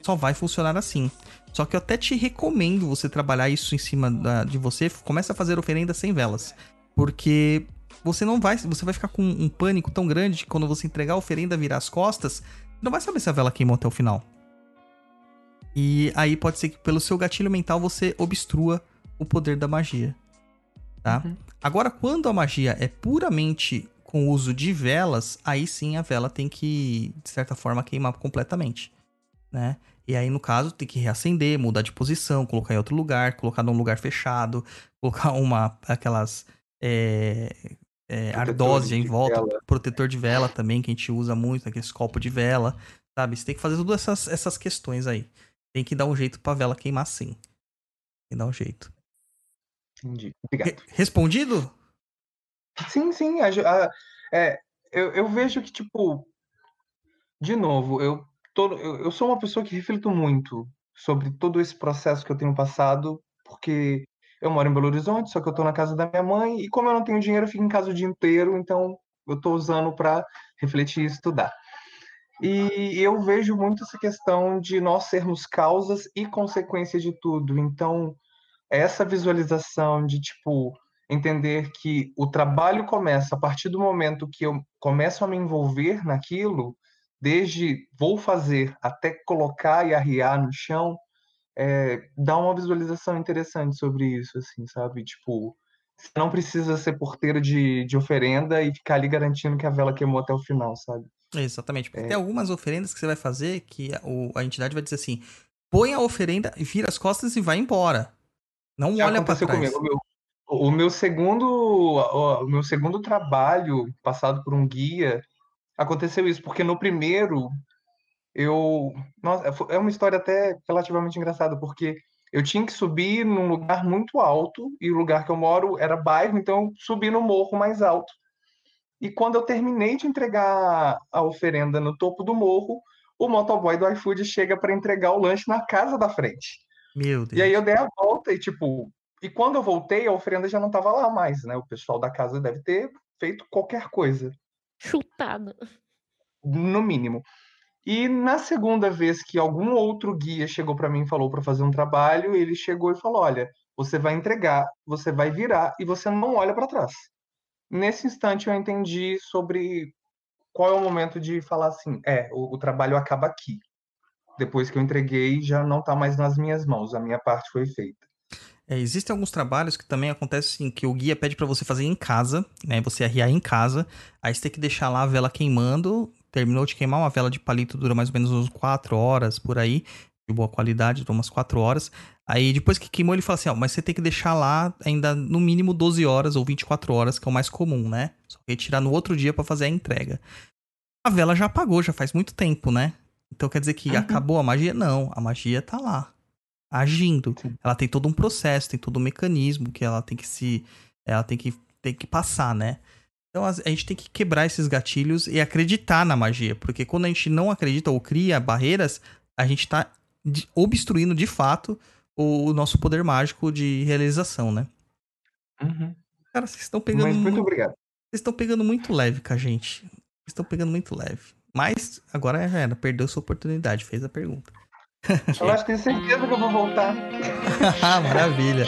só vai funcionar assim. Só que eu até te recomendo você trabalhar isso em cima da, de você. Começa a fazer oferenda sem velas. Porque você não vai. Você vai ficar com um pânico tão grande que quando você entregar a oferenda virar as costas, não vai saber se a vela queimou até o final. E aí pode ser que pelo seu gatilho mental você obstrua o poder da magia tá? Uhum. Agora, quando a magia é puramente com o uso de velas, aí sim a vela tem que, de certa forma, queimar completamente, né? E aí, no caso, tem que reacender, mudar de posição, colocar em outro lugar, colocar num lugar fechado, colocar uma, aquelas é, é, ardósia em volta, vela. protetor de vela também, que a gente usa muito, aqueles copos de vela, sabe? Você tem que fazer todas essas, essas questões aí. Tem que dar um jeito pra vela queimar sim. Tem que dar um jeito. Entendi. Obrigado. Respondido? Sim, sim. A, a, é, eu, eu vejo que, tipo, de novo, eu, tô, eu, eu sou uma pessoa que reflito muito sobre todo esse processo que eu tenho passado, porque eu moro em Belo Horizonte, só que eu tô na casa da minha mãe, e como eu não tenho dinheiro, eu fico em casa o dia inteiro, então eu tô usando para refletir e estudar. E eu vejo muito essa questão de nós sermos causas e consequências de tudo. Então, essa visualização de, tipo, entender que o trabalho começa a partir do momento que eu começo a me envolver naquilo, desde vou fazer até colocar e arriar no chão, é, dá uma visualização interessante sobre isso, assim, sabe? Tipo, você não precisa ser porteiro de, de oferenda e ficar ali garantindo que a vela queimou até o final, sabe? Exatamente. Porque é. tem algumas oferendas que você vai fazer que a, a entidade vai dizer assim: põe a oferenda, vira as costas e vai embora. Não Já olha para trás. Comigo. O meu, o meu segundo, o, meu segundo trabalho passado por um guia aconteceu isso, porque no primeiro eu. Nossa, é, é uma história até relativamente engraçada, porque eu tinha que subir num lugar muito alto, e o lugar que eu moro era bairro, então eu subi no morro mais alto. E quando eu terminei de entregar a oferenda no topo do morro, o motoboy do iFood chega para entregar o lanche na casa da frente. Meu Deus. E aí eu dei a volta e, tipo, e quando eu voltei, a oferenda já não estava lá mais, né? O pessoal da casa deve ter feito qualquer coisa. Chutado. No mínimo. E na segunda vez que algum outro guia chegou para mim e falou para fazer um trabalho, ele chegou e falou: "Olha, você vai entregar, você vai virar e você não olha para trás". Nesse instante eu entendi sobre qual é o momento de falar assim: "É, o, o trabalho acaba aqui. Depois que eu entreguei, já não está mais nas minhas mãos, a minha parte foi feita". É, existem alguns trabalhos que também acontece assim, que o guia pede para você fazer em casa, né? Você arriar em casa, aí você tem que deixar lá a vela queimando, terminou de queimar, uma vela de palito dura mais ou menos uns 4 horas por aí, de boa qualidade, dura umas 4 horas. Aí depois que queimou, ele fala assim: ó, mas você tem que deixar lá ainda no mínimo 12 horas ou 24 horas, que é o mais comum, né? Só retirar no outro dia para fazer a entrega. A vela já apagou, já faz muito tempo, né? Então quer dizer que uhum. acabou a magia? Não, a magia tá lá, agindo. Sim. Ela tem todo um processo, tem todo um mecanismo que ela tem que se. Ela tem que, tem que passar, né? Então a gente tem que quebrar esses gatilhos e acreditar na magia, porque quando a gente não acredita ou cria barreiras, a gente está obstruindo de fato o nosso poder mágico de realização, né? Uhum. Cara, vocês estão pegando. Mas muito obrigado. Vocês estão pegando muito leve com a gente. Vocês estão pegando muito leve. Mas agora já era, perdeu sua oportunidade, fez a pergunta. Eu acho que tenho certeza que eu vou voltar. Maravilha.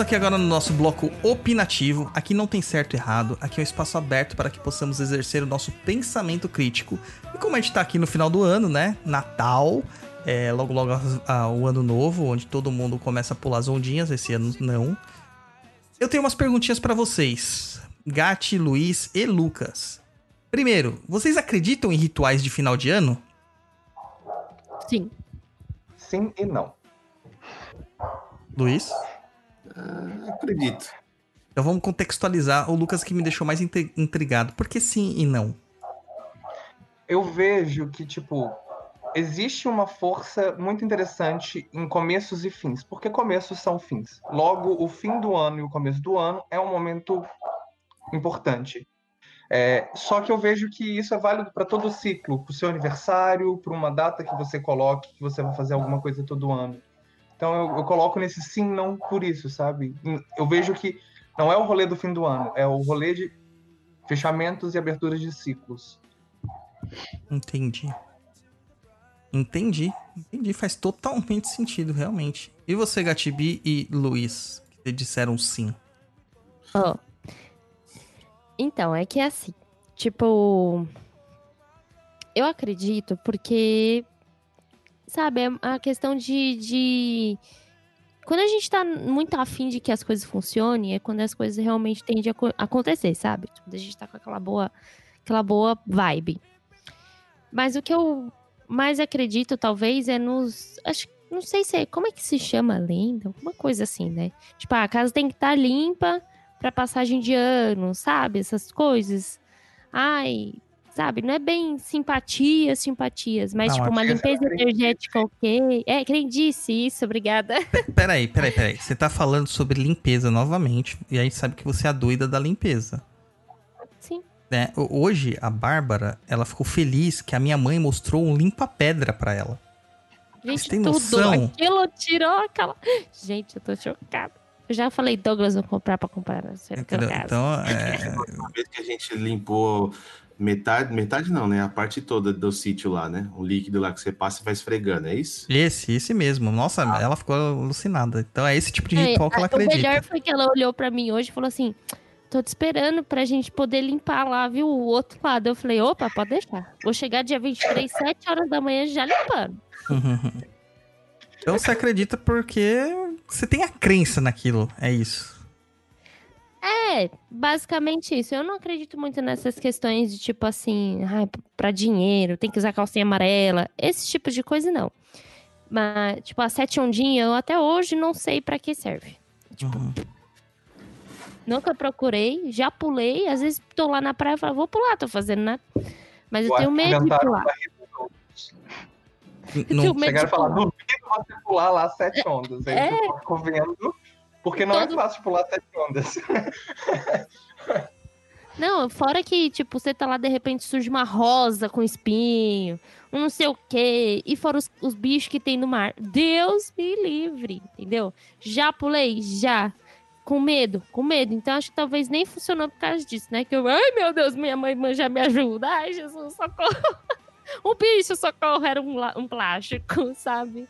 Estamos aqui agora no nosso bloco opinativo. Aqui não tem certo e errado, aqui é um espaço aberto para que possamos exercer o nosso pensamento crítico. E como a gente está aqui no final do ano, né? Natal, é, logo logo a, o ano novo, onde todo mundo começa a pular as ondinhas, esse ano não. Eu tenho umas perguntinhas para vocês, Gati, Luiz e Lucas. Primeiro, vocês acreditam em rituais de final de ano? Sim. Sim e não. Luiz? Ah, acredito. Então vamos contextualizar o Lucas que me deixou mais intrigado. Por que sim e não? Eu vejo que, tipo, existe uma força muito interessante em começos e fins, porque começos são fins. Logo, o fim do ano e o começo do ano é um momento importante. É, só que eu vejo que isso é válido para todo o ciclo, para o seu aniversário, para uma data que você coloque, que você vai fazer alguma coisa todo ano. Então eu, eu, coloco nesse sim, não por isso, sabe? Eu vejo que não é o rolê do fim do ano, é o rolê de fechamentos e aberturas de ciclos. Entendi. Entendi. Entendi. Faz totalmente sentido, realmente. E você, Gatibi e Luiz, que disseram sim? Oh. Então, é que é assim. Tipo. Eu acredito porque sabe, é a questão de, de... Quando a gente tá muito afim de que as coisas funcionem, é quando as coisas realmente tendem a co- acontecer, sabe? Quando a gente tá com aquela boa, aquela boa vibe. Mas o que eu mais acredito, talvez, é nos. Acho, não sei se é. Como é que se chama lenda? Alguma coisa assim, né? Tipo, ah, a casa tem que estar limpa pra passagem de ano, sabe? Essas coisas. Ai, sabe? Não é bem simpatia, simpatias, mas Não, tipo é uma porque limpeza energética ok. É, quem disse isso, obrigada. Peraí, peraí, peraí. Você tá falando sobre limpeza novamente, e a gente sabe que você é a doida da limpeza. Sim. né? Ho- Hoje, a Bárbara, ela ficou feliz que a minha mãe mostrou um limpa-pedra pra ela. Gente, tem tudo. noção? Aquilo tirou aquela. Gente, eu tô chocada. Eu já falei, Douglas, vou comprar pra comprar Entendeu? Então, é, Uma vez que a gente limpou metade, metade não, né? A parte toda do sítio lá, né? O líquido lá que você passa e vai esfregando, é isso? esse, esse mesmo. Nossa, ela ficou alucinada. Então é esse tipo de É, ritual que ela o melhor acredita. foi que ela olhou pra mim hoje e falou assim: tô te esperando pra gente poder limpar lá, viu? O outro lado. Eu falei: opa, pode deixar. Vou chegar dia 23, 7 horas da manhã já limpando. Então você acredita porque você tem a crença naquilo. É isso. É, basicamente isso. Eu não acredito muito nessas questões de tipo assim, ai, pra dinheiro, tem que usar calcinha amarela. Esse tipo de coisa, não. Mas, tipo, a sete ondinha, eu até hoje não sei pra que serve. Tipo, Uhum. Nunca procurei, já pulei. Às vezes tô lá na praia e falo, vou pular, tô fazendo nada. Mas eu Eu tenho medo de pular. Não- medo Chegaram a falar, duvido você pular lá sete ondas. Aí É. você ficou vendo, porque não Todo- é fácil pular sete ondas. Não, fora que, tipo, você tá lá, de repente surge uma rosa com espinho, um não sei o quê, e fora os, os bichos que tem no mar. Deus me livre, entendeu? Já pulei? Já. Com medo, com medo. Então acho que talvez nem funcionou por causa disso, né? Que eu, ai meu Deus, minha mãe já me ajuda. Ai, Jesus, socorro. O bicho, socorro, era um, um plástico, sabe?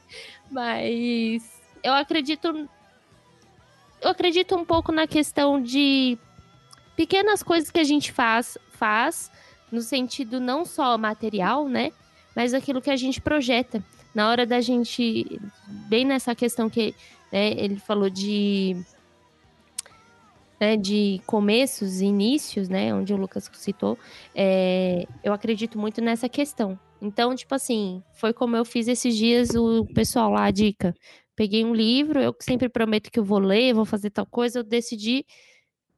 Mas eu acredito. Eu acredito um pouco na questão de pequenas coisas que a gente faz, faz no sentido não só material, né? Mas aquilo que a gente projeta. Na hora da gente, bem nessa questão que né, ele falou de né, de começos e inícios, né, onde o Lucas citou, é, eu acredito muito nessa questão. Então, tipo assim, foi como eu fiz esses dias o pessoal lá, a dica. Peguei um livro, eu sempre prometo que eu vou ler, vou fazer tal coisa, eu decidi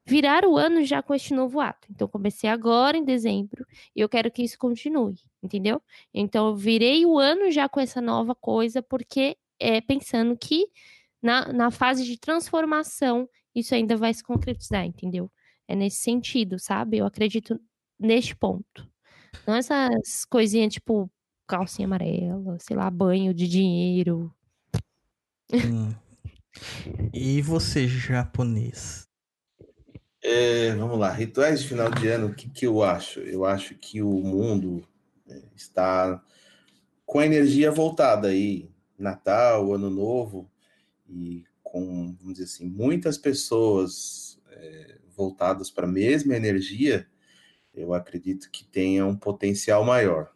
virar o ano já com este novo ato. Então, comecei agora em dezembro e eu quero que isso continue, entendeu? Então, eu virei o ano já com essa nova coisa, porque é pensando que na, na fase de transformação isso ainda vai se concretizar, entendeu? É nesse sentido, sabe? Eu acredito neste ponto. Não essas coisinhas tipo calcinha amarela, sei lá, banho de dinheiro. Hum. E você, japonês? É, vamos lá, rituais de final de ano, o que, que eu acho? Eu acho que o mundo é, está com a energia voltada aí, Natal, Ano Novo, e com, vamos dizer assim, muitas pessoas é, voltadas para a mesma energia, eu acredito que tenha um potencial maior.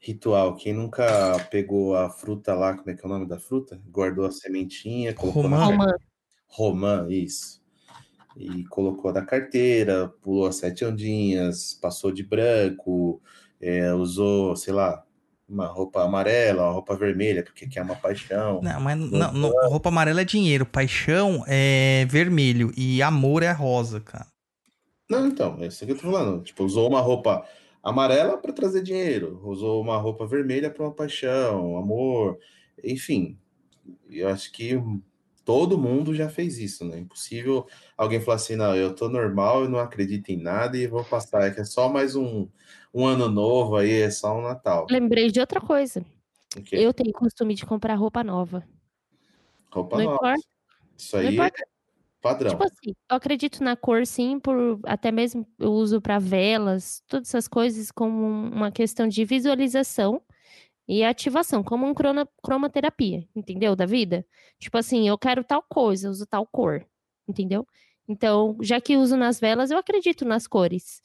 Ritual, quem nunca pegou a fruta lá, como é que é o nome da fruta? Guardou a sementinha, colocou na Romã. Romã. Romã, isso. E colocou na carteira, pulou as sete ondinhas, passou de branco, é, usou, sei lá, uma roupa amarela, uma roupa vermelha, porque quer uma paixão. Não, mas não, não, roupa amarela é dinheiro, paixão é vermelho e amor é rosa, cara. Não, então, é isso que eu tô falando. Tipo, usou uma roupa amarela para trazer dinheiro, usou uma roupa vermelha para uma paixão, amor, enfim. Eu acho que todo mundo já fez isso, né? Impossível alguém falar assim, não, eu tô normal, eu não acredito em nada e vou passar, é que é só mais um, um ano novo aí, é só um Natal. Lembrei de outra coisa. O quê? Eu tenho costume de comprar roupa nova. Roupa não nova. importa. Isso Não aí é importa. Padrão. Tipo assim, eu acredito na cor, sim, por até mesmo eu uso para velas, todas essas coisas como uma questão de visualização e ativação, como um crona, cromoterapia, entendeu? Da vida. Tipo assim, eu quero tal coisa, uso tal cor, entendeu? Então, já que uso nas velas, eu acredito nas cores.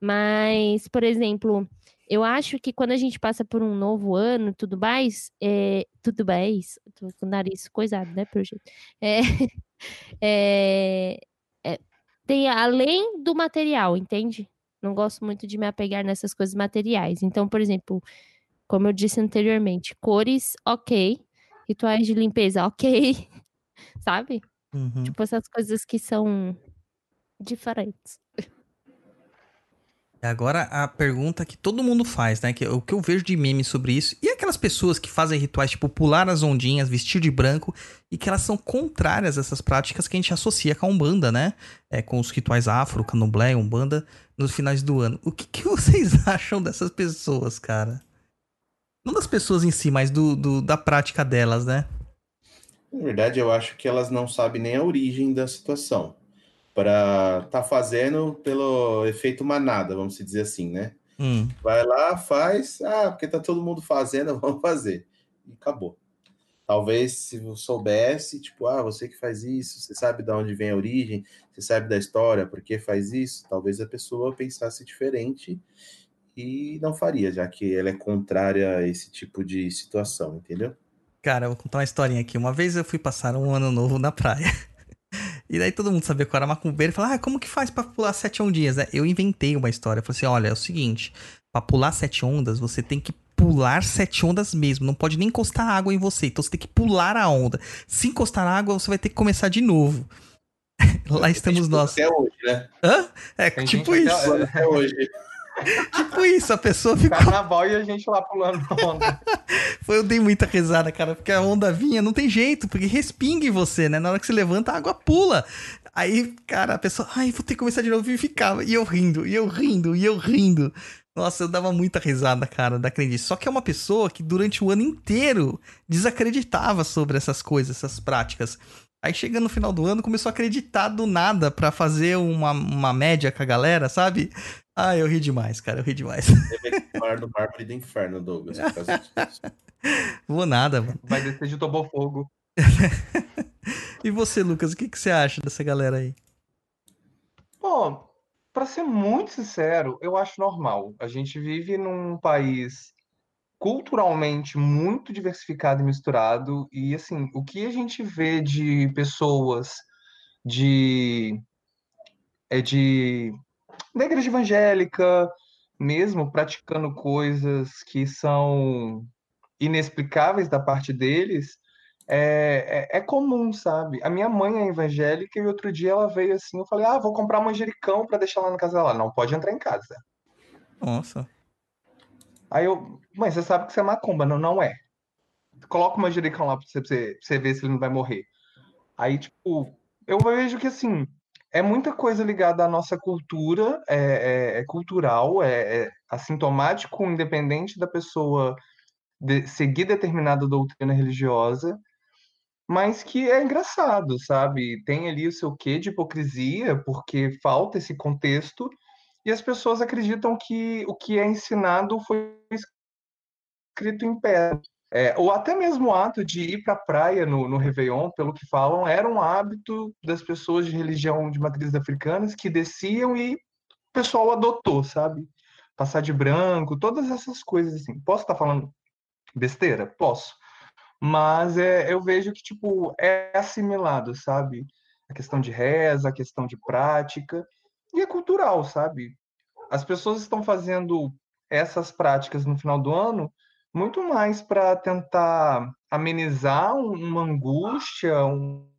Mas, por exemplo, Eu acho que quando a gente passa por um novo ano e tudo mais, é, tudo mais, tô com o nariz coisado, né, pelo jeito. É, é, é, tem além do material, entende? Não gosto muito de me apegar nessas coisas materiais. Então, por exemplo, como eu disse anteriormente, cores, ok. Rituais de limpeza, ok. Sabe? Uhum. Tipo, essas coisas que são diferentes. Agora a pergunta que todo mundo faz, né? Que, o que eu vejo de meme sobre isso. E aquelas pessoas que fazem rituais, tipo, pular as ondinhas, vestir de branco, e que elas são contrárias a essas práticas que a gente associa com a Umbanda, né? É, com os rituais afro, candomblé, Umbanda, nos finais do ano. O que, que vocês acham dessas pessoas, cara? Não das pessoas em si, mas do, do da prática delas, né? Na verdade, eu acho que elas não sabem nem a origem da situação para tá fazendo pelo efeito manada, vamos dizer assim, né? Hum. Vai lá, faz, ah, porque tá todo mundo fazendo, vamos fazer. E acabou. Talvez se eu soubesse, tipo, ah, você que faz isso, você sabe de onde vem a origem, você sabe da história, por que faz isso, talvez a pessoa pensasse diferente e não faria, já que ela é contrária a esse tipo de situação, entendeu? Cara, eu vou contar uma historinha aqui. Uma vez eu fui passar um ano novo na praia. E daí todo mundo sabia que eu era macumbeiro e falava, ah, como que faz pra pular sete ondinhas, né? Eu inventei uma história. Eu falei assim, olha, é o seguinte, pra pular sete ondas, você tem que pular sete ondas mesmo. Não pode nem encostar água em você. Então você tem que pular a onda. Se encostar a água, você vai ter que começar de novo. Lá estamos nós. Até hoje, né? Hã? É, Tem tipo isso. até- Até hoje. Tipo isso, a pessoa ficou. Carnaval e a gente lá pulando na onda. Foi, eu dei muita risada, cara, porque a onda vinha, não tem jeito, porque respinga em você, né? Na hora que você levanta, a água pula. Aí, cara, a pessoa, ai, vou ter que começar de novo e ficava. E eu rindo, e eu rindo, e eu rindo. Nossa, eu dava muita risada, cara, da crendice. Só que é uma pessoa que durante o ano inteiro desacreditava sobre essas coisas, essas práticas. Aí chega no final do ano, começou a acreditar do nada pra fazer uma, uma média com a galera, sabe? Ah, eu ri demais, cara, eu ri demais. Mar do mármore do inferno, Douglas. por causa disso. Vou nada, mano. Vai descer de Tobofogo. E você, Lucas, o que, que você acha dessa galera aí? Pô, pra ser muito sincero, eu acho normal. A gente vive num país culturalmente muito diversificado e misturado, e assim, o que a gente vê de pessoas de é de da igreja evangélica, mesmo praticando coisas que são inexplicáveis da parte deles, é, é, é comum, sabe? A minha mãe é evangélica e outro dia ela veio assim, eu falei, ah, vou comprar manjericão para deixar lá na casa dela. Não pode entrar em casa. Nossa. Aí eu, mãe, você sabe que você é macumba, não, não é. Coloca o manjericão lá pra você, pra você, pra você ver se ele não vai morrer. Aí, tipo, eu vejo que assim, é muita coisa ligada à nossa cultura, é, é- é cultural, é, é assintomático, independente da pessoa de- seguir determinada doutrina religiosa, mas que é engraçado, sabe? Tem ali o seu quê de hipocrisia, porque falta esse contexto, e as pessoas acreditam que o que é ensinado foi escrito em pedra. É, ou até mesmo o ato de ir para a praia no, no Réveillon, pelo que falam, era um hábito das pessoas de religião de matrizes africanas que desciam e o pessoal adotou, sabe? Passar de branco, todas essas coisas assim. Posso estar falando besteira? Posso. Mas é, eu vejo que, tipo, é assimilado, sabe? A questão de reza, a questão de prática, e é cultural, sabe? As pessoas estão fazendo essas práticas no final do ano muito mais para tentar amenizar um- uma angústia, um,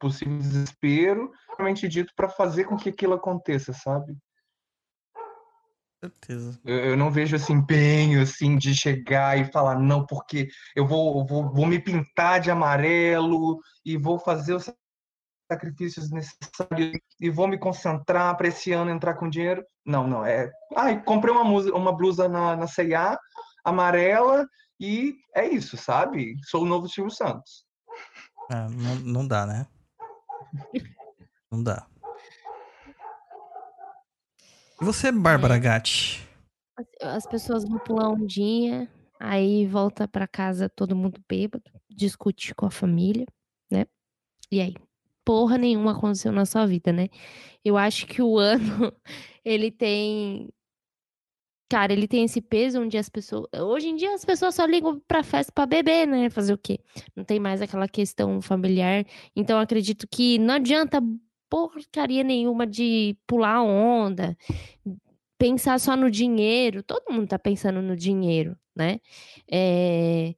possível desespero, realmente dito, para fazer com que aquilo aconteça, sabe? certeza. Eu, eu não vejo esse empenho assim de chegar e falar não, porque eu vou, vou, vou me pintar de amarelo e vou fazer os sacrifícios necessários e vou me concentrar para esse ano entrar com dinheiro. Não, não é. Ai, comprei uma, musa- uma blusa na, na C&A amarela e é isso, sabe? Sou o novo Silvio Santos. Ah, não, não dá, né? Não dá. E você, Bárbara Gatti? As, as pessoas vão pular um dia, aí volta pra casa todo mundo bêbado, discute com a família, né? E aí? Porra nenhuma aconteceu na sua vida, né? Eu acho que o ano, ele tem cara, ele tem esse peso onde as pessoas. Hoje em dia as pessoas só ligam pra festa pra beber, né? Fazer o quê? Não tem mais aquela questão familiar. Então acredito que não adianta porcaria nenhuma de pular onda, pensar só no dinheiro. Todo mundo tá pensando no dinheiro, né? É...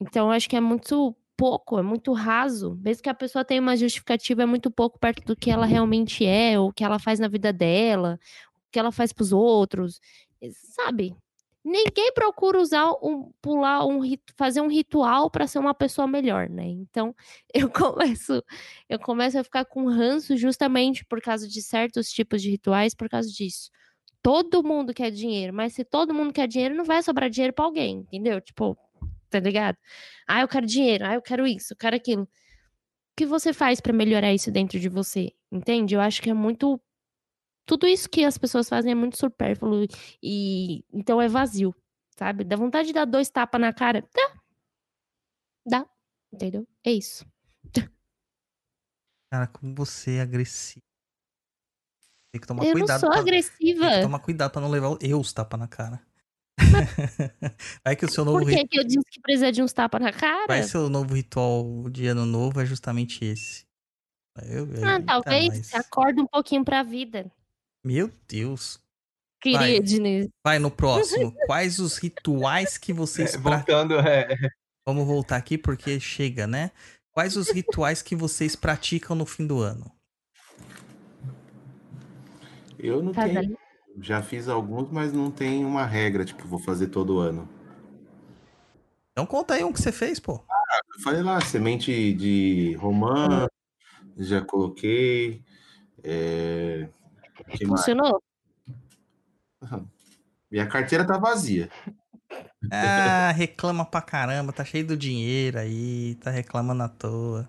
Então acho que é muito pouco, é muito raso. Mesmo que a pessoa tenha uma justificativa, é muito pouco perto do que ela realmente é, ou o que ela faz na vida dela, o que ela faz pros outros sabe? Ninguém procura usar um pular um fazer um ritual para ser uma pessoa melhor, né? Então, eu começo eu começo a ficar com ranço justamente por causa de certos tipos de rituais, por causa disso. Todo mundo quer dinheiro, mas se todo mundo quer dinheiro, não vai sobrar dinheiro para alguém, entendeu? Tipo, tá ligado? Ah, eu quero dinheiro, ah, eu quero isso, eu quero aquilo. O que você faz para melhorar isso dentro de você? Entende? Eu acho que é muito tudo isso que as pessoas fazem é muito supérfluo e então é vazio, sabe? Dá vontade de dar dois tapas na cara. Dá. Dá. Entendeu? É isso. Cara, como você é agressivo. Tem que tomar eu cuidado. Eu não sou pra... agressiva. Tem que tomar cuidado pra não levar eu os tapas na cara. Vai que o seu novo Por que, que eu disse que precisa de uns tapas na cara? Vai ser o novo ritual de ano novo, é justamente esse. Eu, eu, ah, talvez você acorda um pouquinho pra vida. Meu Deus. Queria, Diniz. Vai no próximo. Quais os rituais que vocês... É, voltando, é... Vamos voltar aqui porque chega, né? Quais os rituais que vocês praticam no fim do ano? Eu não tá tenho. Já fiz alguns, mas não tem uma regra, tipo, vou fazer todo ano. Então conta aí um que você fez, pô. Ah, eu falei lá, semente de romã, já coloquei. É... Que Funcionou? Mais? Minha carteira tá vazia. Ah, reclama pra caramba, tá cheio do dinheiro aí, tá reclamando à toa.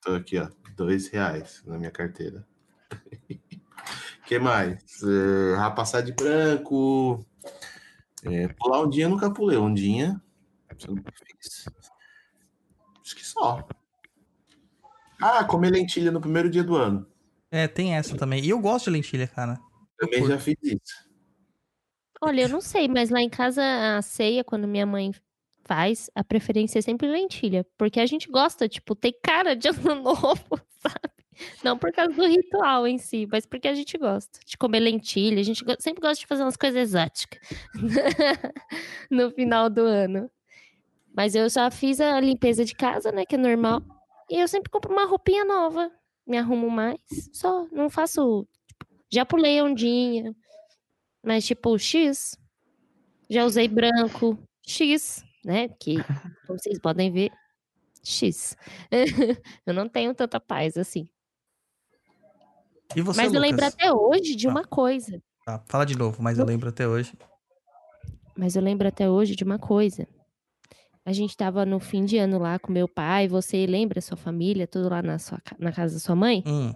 Tô aqui, ó, dois reais na minha carteira. que mais? É, rapassar de branco. É, pular um dia eu nunca pulei. Um dia. Acho que só. Ah, comer lentilha no primeiro dia do ano. É, tem essa também. E eu gosto de lentilha, cara. Também já fiz isso. Olha, eu não sei, mas lá em casa a ceia, quando minha mãe faz, a preferência é sempre lentilha. Porque a gente gosta, tipo, tem cara de ano novo, sabe? Não por causa do ritual em si, mas porque a gente gosta de comer lentilha. A gente sempre gosta de fazer umas coisas exóticas no final do ano. Mas eu já fiz a limpeza de casa, né? Que é normal. E eu sempre compro uma roupinha nova me arrumo mais. Só, não faço. Tipo, já pulei ondinha, mas tipo, X. Já usei branco, X, né? Que, como vocês podem ver, X. eu não tenho tanta paz assim. Você, mas eu lembro até hoje de uma coisa. Tá, fala de novo, mas eu lembro até hoje. Mas eu lembro até hoje de uma coisa. A gente tava no fim de ano lá com meu pai, você lembra sua família, tudo lá na, sua, na casa da sua mãe? Hum.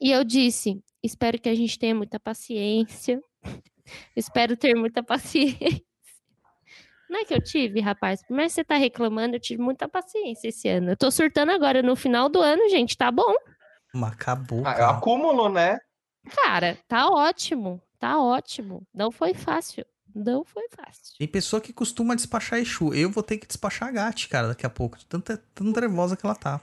E eu disse: espero que a gente tenha muita paciência. espero ter muita paciência. Não é que eu tive, rapaz, mas você tá reclamando, eu tive muita paciência esse ano. Eu tô surtando agora no final do ano, gente, tá bom. Mas acabou. Ah, é acúmulo, né? Cara, tá ótimo. Tá ótimo. Não foi fácil. Não foi fácil. Tem pessoa que costuma despachar Exu. Eu vou ter que despachar a Gatti, cara, daqui a pouco. Tanta, tão nervosa que ela tá.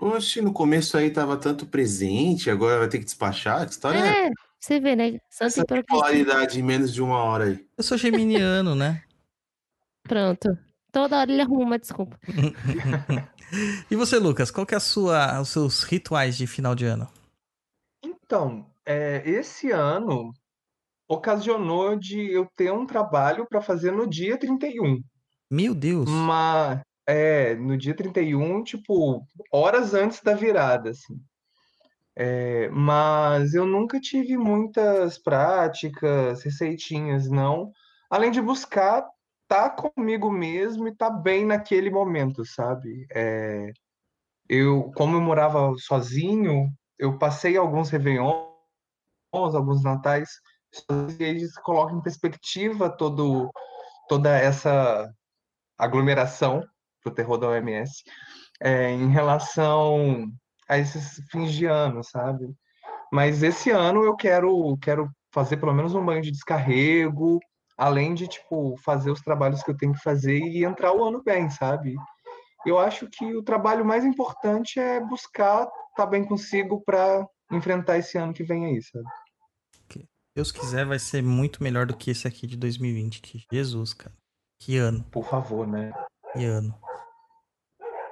Oxe, no começo aí tava tanto presente, agora vai ter que despachar? Que história é? É, você vê, né? Santa Essa popularidade em menos de uma hora aí. Eu sou geminiano, né? Pronto. Toda hora ele arruma uma desculpa. e você, Lucas, qual que é a sua, os seus rituais de final de ano? Então, é, esse ano ocasionou de eu ter um trabalho para fazer no dia 31. Meu Deus! Mas, é, no dia 31, tipo, horas antes da virada, assim. É, mas eu nunca tive muitas práticas, receitinhas, não. Além de buscar tá comigo mesmo e tá bem naquele momento, sabe? É, eu, como eu morava sozinho, eu passei alguns réveillons, alguns natais e eles colocam em perspectiva todo, toda essa aglomeração do terror da OMS é, em relação a esses fins de ano, sabe? Mas esse ano eu quero, quero fazer pelo menos um banho de descarrego, além de, tipo, fazer os trabalhos que eu tenho que fazer e entrar o ano bem, sabe? Eu acho que o trabalho mais importante é buscar estar tá bem consigo para enfrentar esse ano que vem aí, sabe? Deus quiser, vai ser muito melhor do que esse aqui de 2020. Que Jesus, cara. Que ano. Por favor, né? Que ano.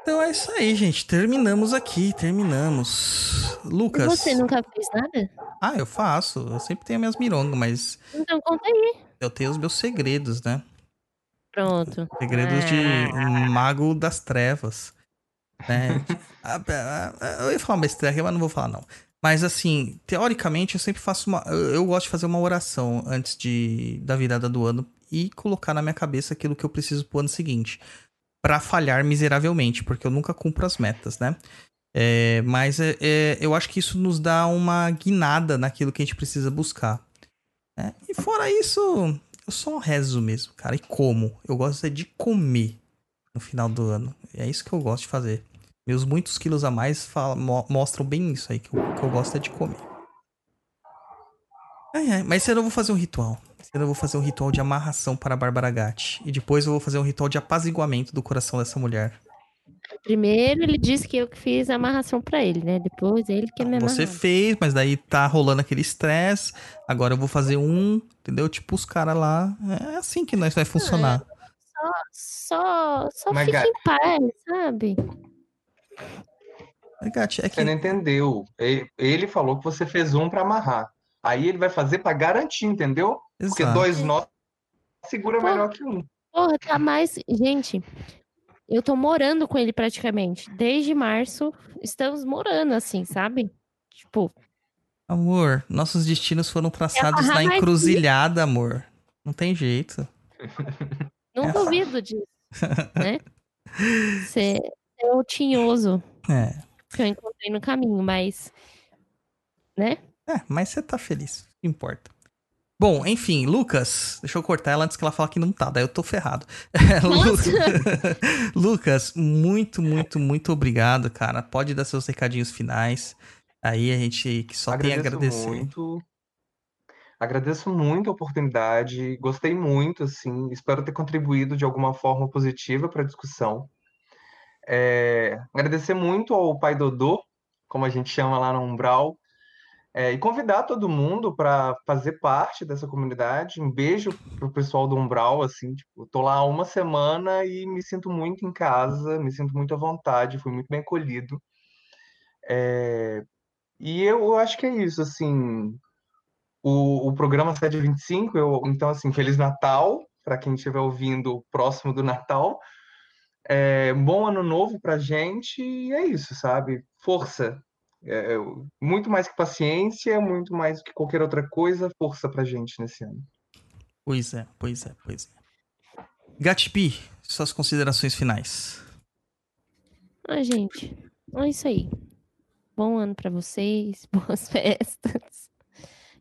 Então é isso aí, gente. Terminamos aqui, terminamos. Lucas. E você nunca fez nada? Ah, eu faço. Eu sempre tenho minhas mirongas, mas. Então conta aí. Eu tenho os meus segredos, né? Pronto. Segredos de Ah. mago das trevas. Né? Ah, ah, eu ia falar uma besteira aqui, mas não vou falar, não. Mas assim, teoricamente, eu sempre faço uma. Eu gosto de fazer uma oração antes de da virada do ano e colocar na minha cabeça aquilo que eu preciso pro ano seguinte. Pra falhar miseravelmente, porque eu nunca cumpro as metas, né? É, mas é, é, eu acho que isso nos dá uma guinada naquilo que a gente precisa buscar. Né? E fora isso, eu só rezo mesmo, cara. E como? Eu gosto é de comer no final do ano. É isso que eu gosto de fazer. Meus muitos quilos a mais fala- mo- mostram bem isso aí, que o que eu gosto é de comer. Ai, ai, mas eu não vou fazer um ritual. Eu vou fazer um ritual de amarração para a Bárbara Gatti. E depois eu vou fazer um ritual de apaziguamento do coração dessa mulher. Primeiro ele disse que eu que fiz a amarração pra ele, né? Depois ele que me amarrou. Você fez, mas daí tá rolando aquele estresse. Agora eu vou fazer um, entendeu? Tipo os caras lá. É assim que nós vai funcionar. Só, só Mas, fica Gatti- em paz, sabe? Gatti, é que Você não entendeu. Ele, falou que você fez um para amarrar. Aí ele vai fazer para garantir, entendeu? Porque Exato. dois nós segura melhor que um. Porra, tá mais. Gente, eu tô morando com ele praticamente. Desde março, estamos morando assim, sabe? Tipo, Amor, nossos destinos foram traçados na mais encruzilhada, amor. Não tem jeito. não É. duvido disso, né? Você é o tinhoso É. que eu encontrei no caminho, mas. Né? É, mas você tá feliz. Importa. Bom, enfim, Lucas, deixa eu cortar ela antes que ela fale que não tá, daí eu tô ferrado. É, Lu-. Lucas, muito, muito, muito obrigado, cara. Pode dar seus recadinhos finais. Aí a gente que só tem a Agradeço agradecer. muito. Agradeço muito a oportunidade. Gostei muito, assim. Espero ter contribuído de alguma forma positiva para a discussão. É, agradecer muito ao Pai Dodô, como a gente chama lá no Umbral, é, e convidar todo mundo para fazer parte dessa comunidade. Um beijo pro pessoal do Umbral, assim, tipo, tô lá há uma semana e me sinto muito em casa, me sinto muito à vontade, fui muito bem acolhido. É, e eu, acho que é isso, assim, o, o programa sai dia 25, eu, então, assim, Feliz Natal para quem estiver ouvindo próximo do Natal. É, bom ano novo pra gente e é isso, sabe? Força. É, eu- muito mais que paciência, muito mais do que qualquer outra coisa, força pra gente nesse ano. Pois é, pois é, pois é. Gatipi, suas considerações finais. Ah, gente, é isso aí. Bom ano pra vocês, boas festas.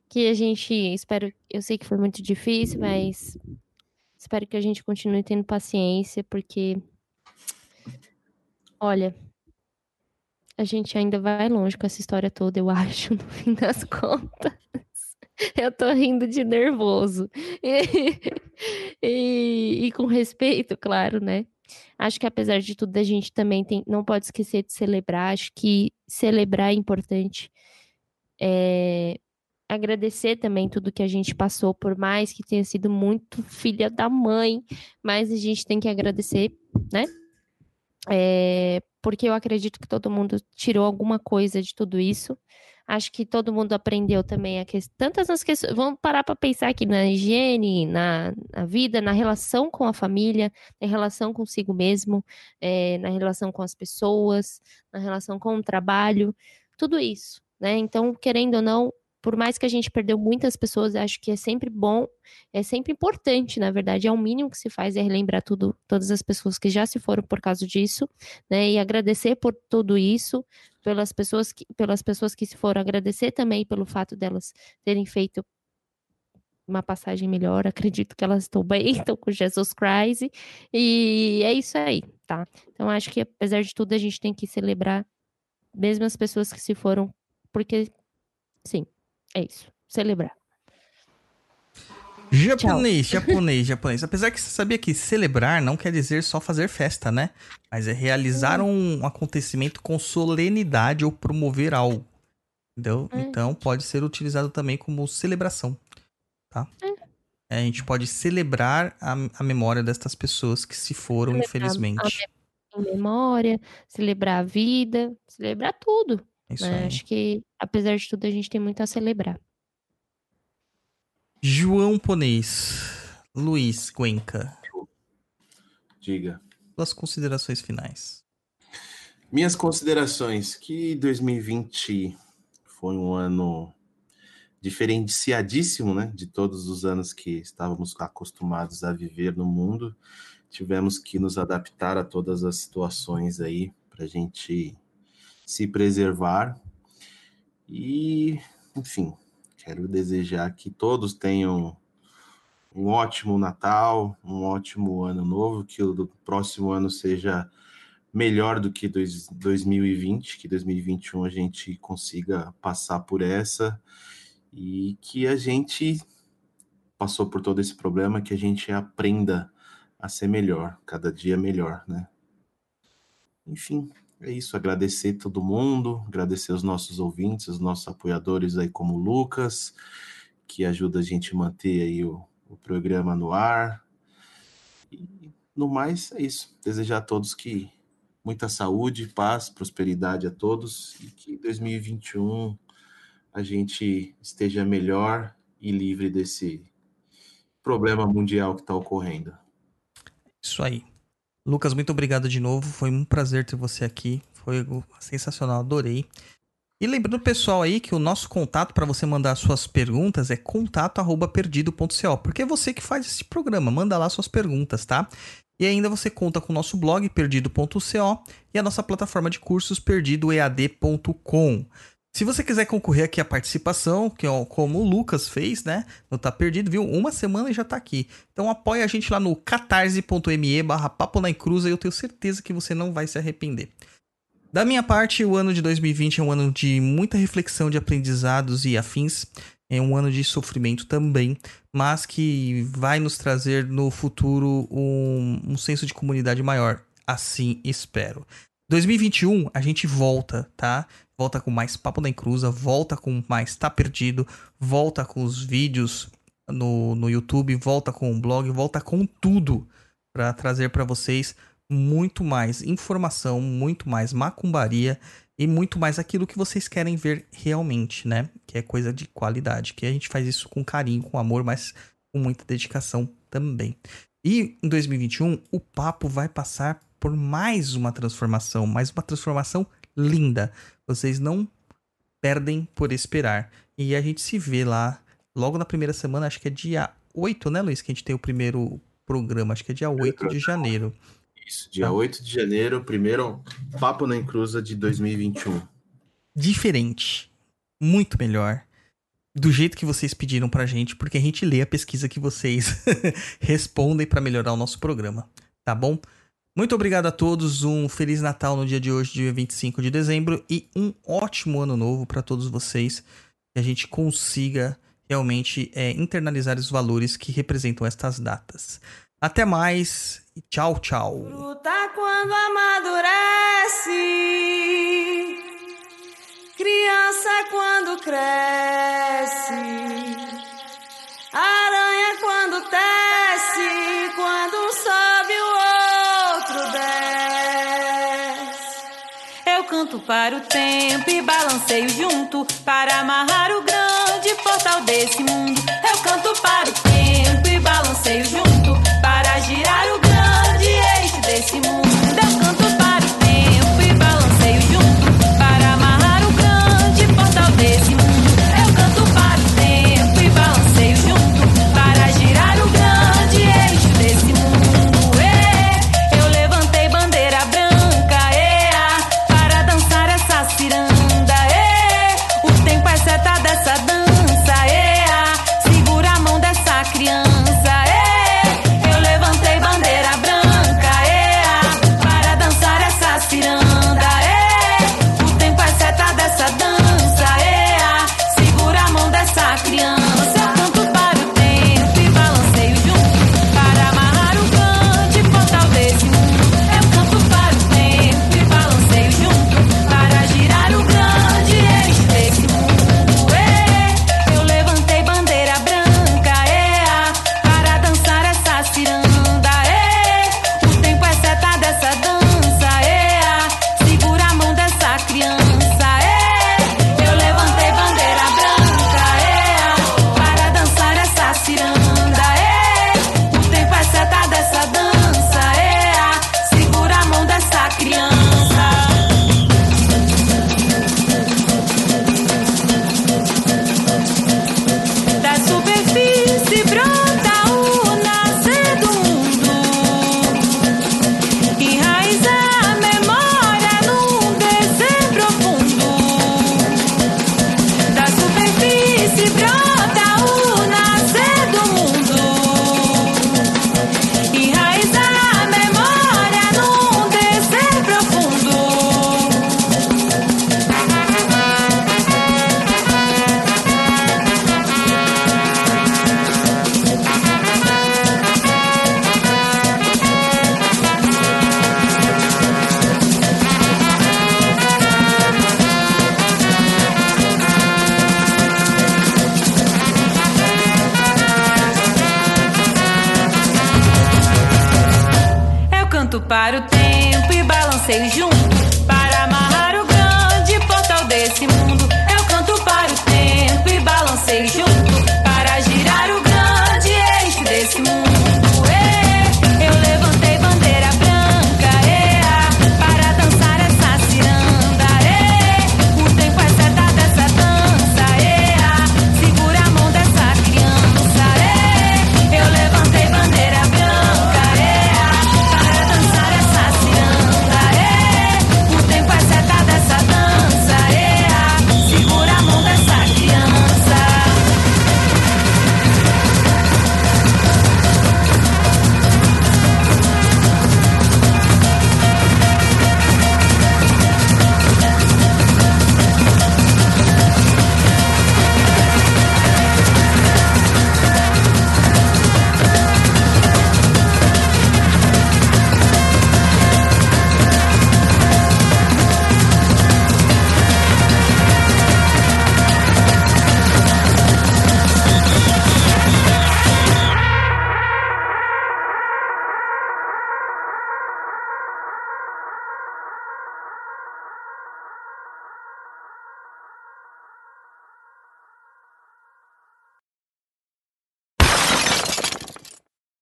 Que a gente, espero, eu sei que foi muito difícil, mas espero que a gente continue tendo paciência, porque olha, a gente ainda vai longe com essa história toda, eu acho, no fim das contas. Eu tô rindo de nervoso. E, e com respeito, claro, né? Acho que apesar de tudo, a gente também tem, não pode esquecer de celebrar. Acho que celebrar é importante. É, agradecer também tudo que a gente passou, por mais que tenha sido muito filha da mãe, mas a gente tem que agradecer, né? É, porque eu acredito que todo mundo tirou alguma coisa de tudo isso. Acho que todo mundo aprendeu também a questão. Tantas as questões. Vamos parar para pensar aqui na higiene, na, na vida, na relação com a família, na relação consigo mesmo, é, na relação com as pessoas, na relação com o trabalho, tudo isso, né? Então, querendo ou não, por mais que a gente perdeu muitas pessoas, acho que é sempre bom, é sempre importante, na verdade, é o mínimo que se faz é relembrar tudo, todas as pessoas que já se foram por causa disso, né? E agradecer por tudo isso, pelas pessoas que, pelas pessoas que se foram, agradecer também pelo fato delas terem feito uma passagem melhor, acredito que elas estão bem, estão com Jesus Christ, e é isso aí, tá? Então acho que apesar de tudo a gente tem que celebrar mesmo as pessoas que se foram, porque sim, é isso, celebrar. Japonês, japonês, japonês. Apesar que você sabia que celebrar não quer dizer só fazer festa, né? Mas é realizar um acontecimento com solenidade ou promover algo. Entendeu? É. Então pode ser utilizado também como celebração, tá? É, a gente pode celebrar a, a memória destas pessoas que se foram, Celebrar infelizmente. Em memória, celebrar a vida, celebrar tudo. Isso né? aí. Acho que, apesar de tudo, a gente tem muito a celebrar. João Ponês, Luiz Cuenca, Diga. suas considerações finais. Minhas considerações, que 2020 foi um ano diferenciadíssimo, né? De todos os anos que estávamos acostumados a viver no mundo. Tivemos que nos adaptar a todas as situações aí para a gente se preservar. E, enfim, quero desejar que todos tenham um ótimo Natal, um ótimo ano novo, que o próximo ano seja melhor do que dois- 2020, que 2021 a gente consiga passar por essa e que a gente passou por todo esse problema, que a gente aprenda a ser melhor, cada dia melhor, né? Enfim, é isso. Agradecer todo mundo, agradecer os nossos ouvintes, os nossos apoiadores aí como o Lucas, que ajuda a gente a manter aí o, o programa no ar. E no mais, é isso. Desejar a todos que muita saúde, paz, prosperidade a todos e que 2021 a gente esteja melhor e livre desse problema mundial que está ocorrendo. Isso aí. Lucas, muito obrigado de novo. Foi um prazer ter você aqui. Foi sensacional, adorei. E lembrando, pessoal, aí que o nosso contato para você mandar suas perguntas é contato@perdido.co, porque é você que faz esse programa. Manda lá suas perguntas, tá? E ainda você conta com o nosso blog perdido.co e a nossa plataforma de cursos perdidoead.com. Se você quiser concorrer aqui à participação, que é como o Lucas fez, né? No Tá Perdido, viu? Uma semana e já tá aqui. Então apoia a gente lá no catarse.me barra papo na encruza e eu tenho certeza que você não vai se arrepender. Da minha parte, o ano de 2020 é um ano de muita reflexão de aprendizados e afins. É um ano de sofrimento também, mas que vai nos trazer no futuro um, um senso de comunidade maior. Assim espero. 2021 a gente volta, tá? Volta com mais Papo da Encruza, volta com mais Tá Perdido, volta com os vídeos no, no YouTube, volta com o blog, volta com tudo para trazer para vocês muito mais informação, muito mais macumbaria e muito mais aquilo que vocês querem ver realmente, né? Que é coisa de qualidade, que a gente faz isso com carinho, com amor, mas com muita dedicação também. E em 2021, o papo vai passar por mais uma transformação, mais uma transformação linda. Vocês não perdem por esperar. E a gente se vê lá logo na primeira semana, acho que é dia 8, né, Luiz? Que a gente tem o primeiro programa, acho que é dia 8 de janeiro. Isso, dia 8 de janeiro, primeiro Papo na Encruza de 2021. Diferente. Muito melhor. Do jeito que vocês pediram pra gente, porque a gente lê a pesquisa que vocês respondem pra melhorar o nosso programa. Tá bom? Muito obrigado a todos, um Feliz Natal no dia de hoje, dia 25 de dezembro, e um ótimo ano novo para todos vocês. Que a gente consiga realmente é, internalizar os valores que representam estas datas. Até mais e tchau, tchau. Fruta quando amadurece, criança quando cresce, canto para o tempo e balanceio junto para amarrar o grande portal desse mundo. Eu canto para o tempo e balanceio junto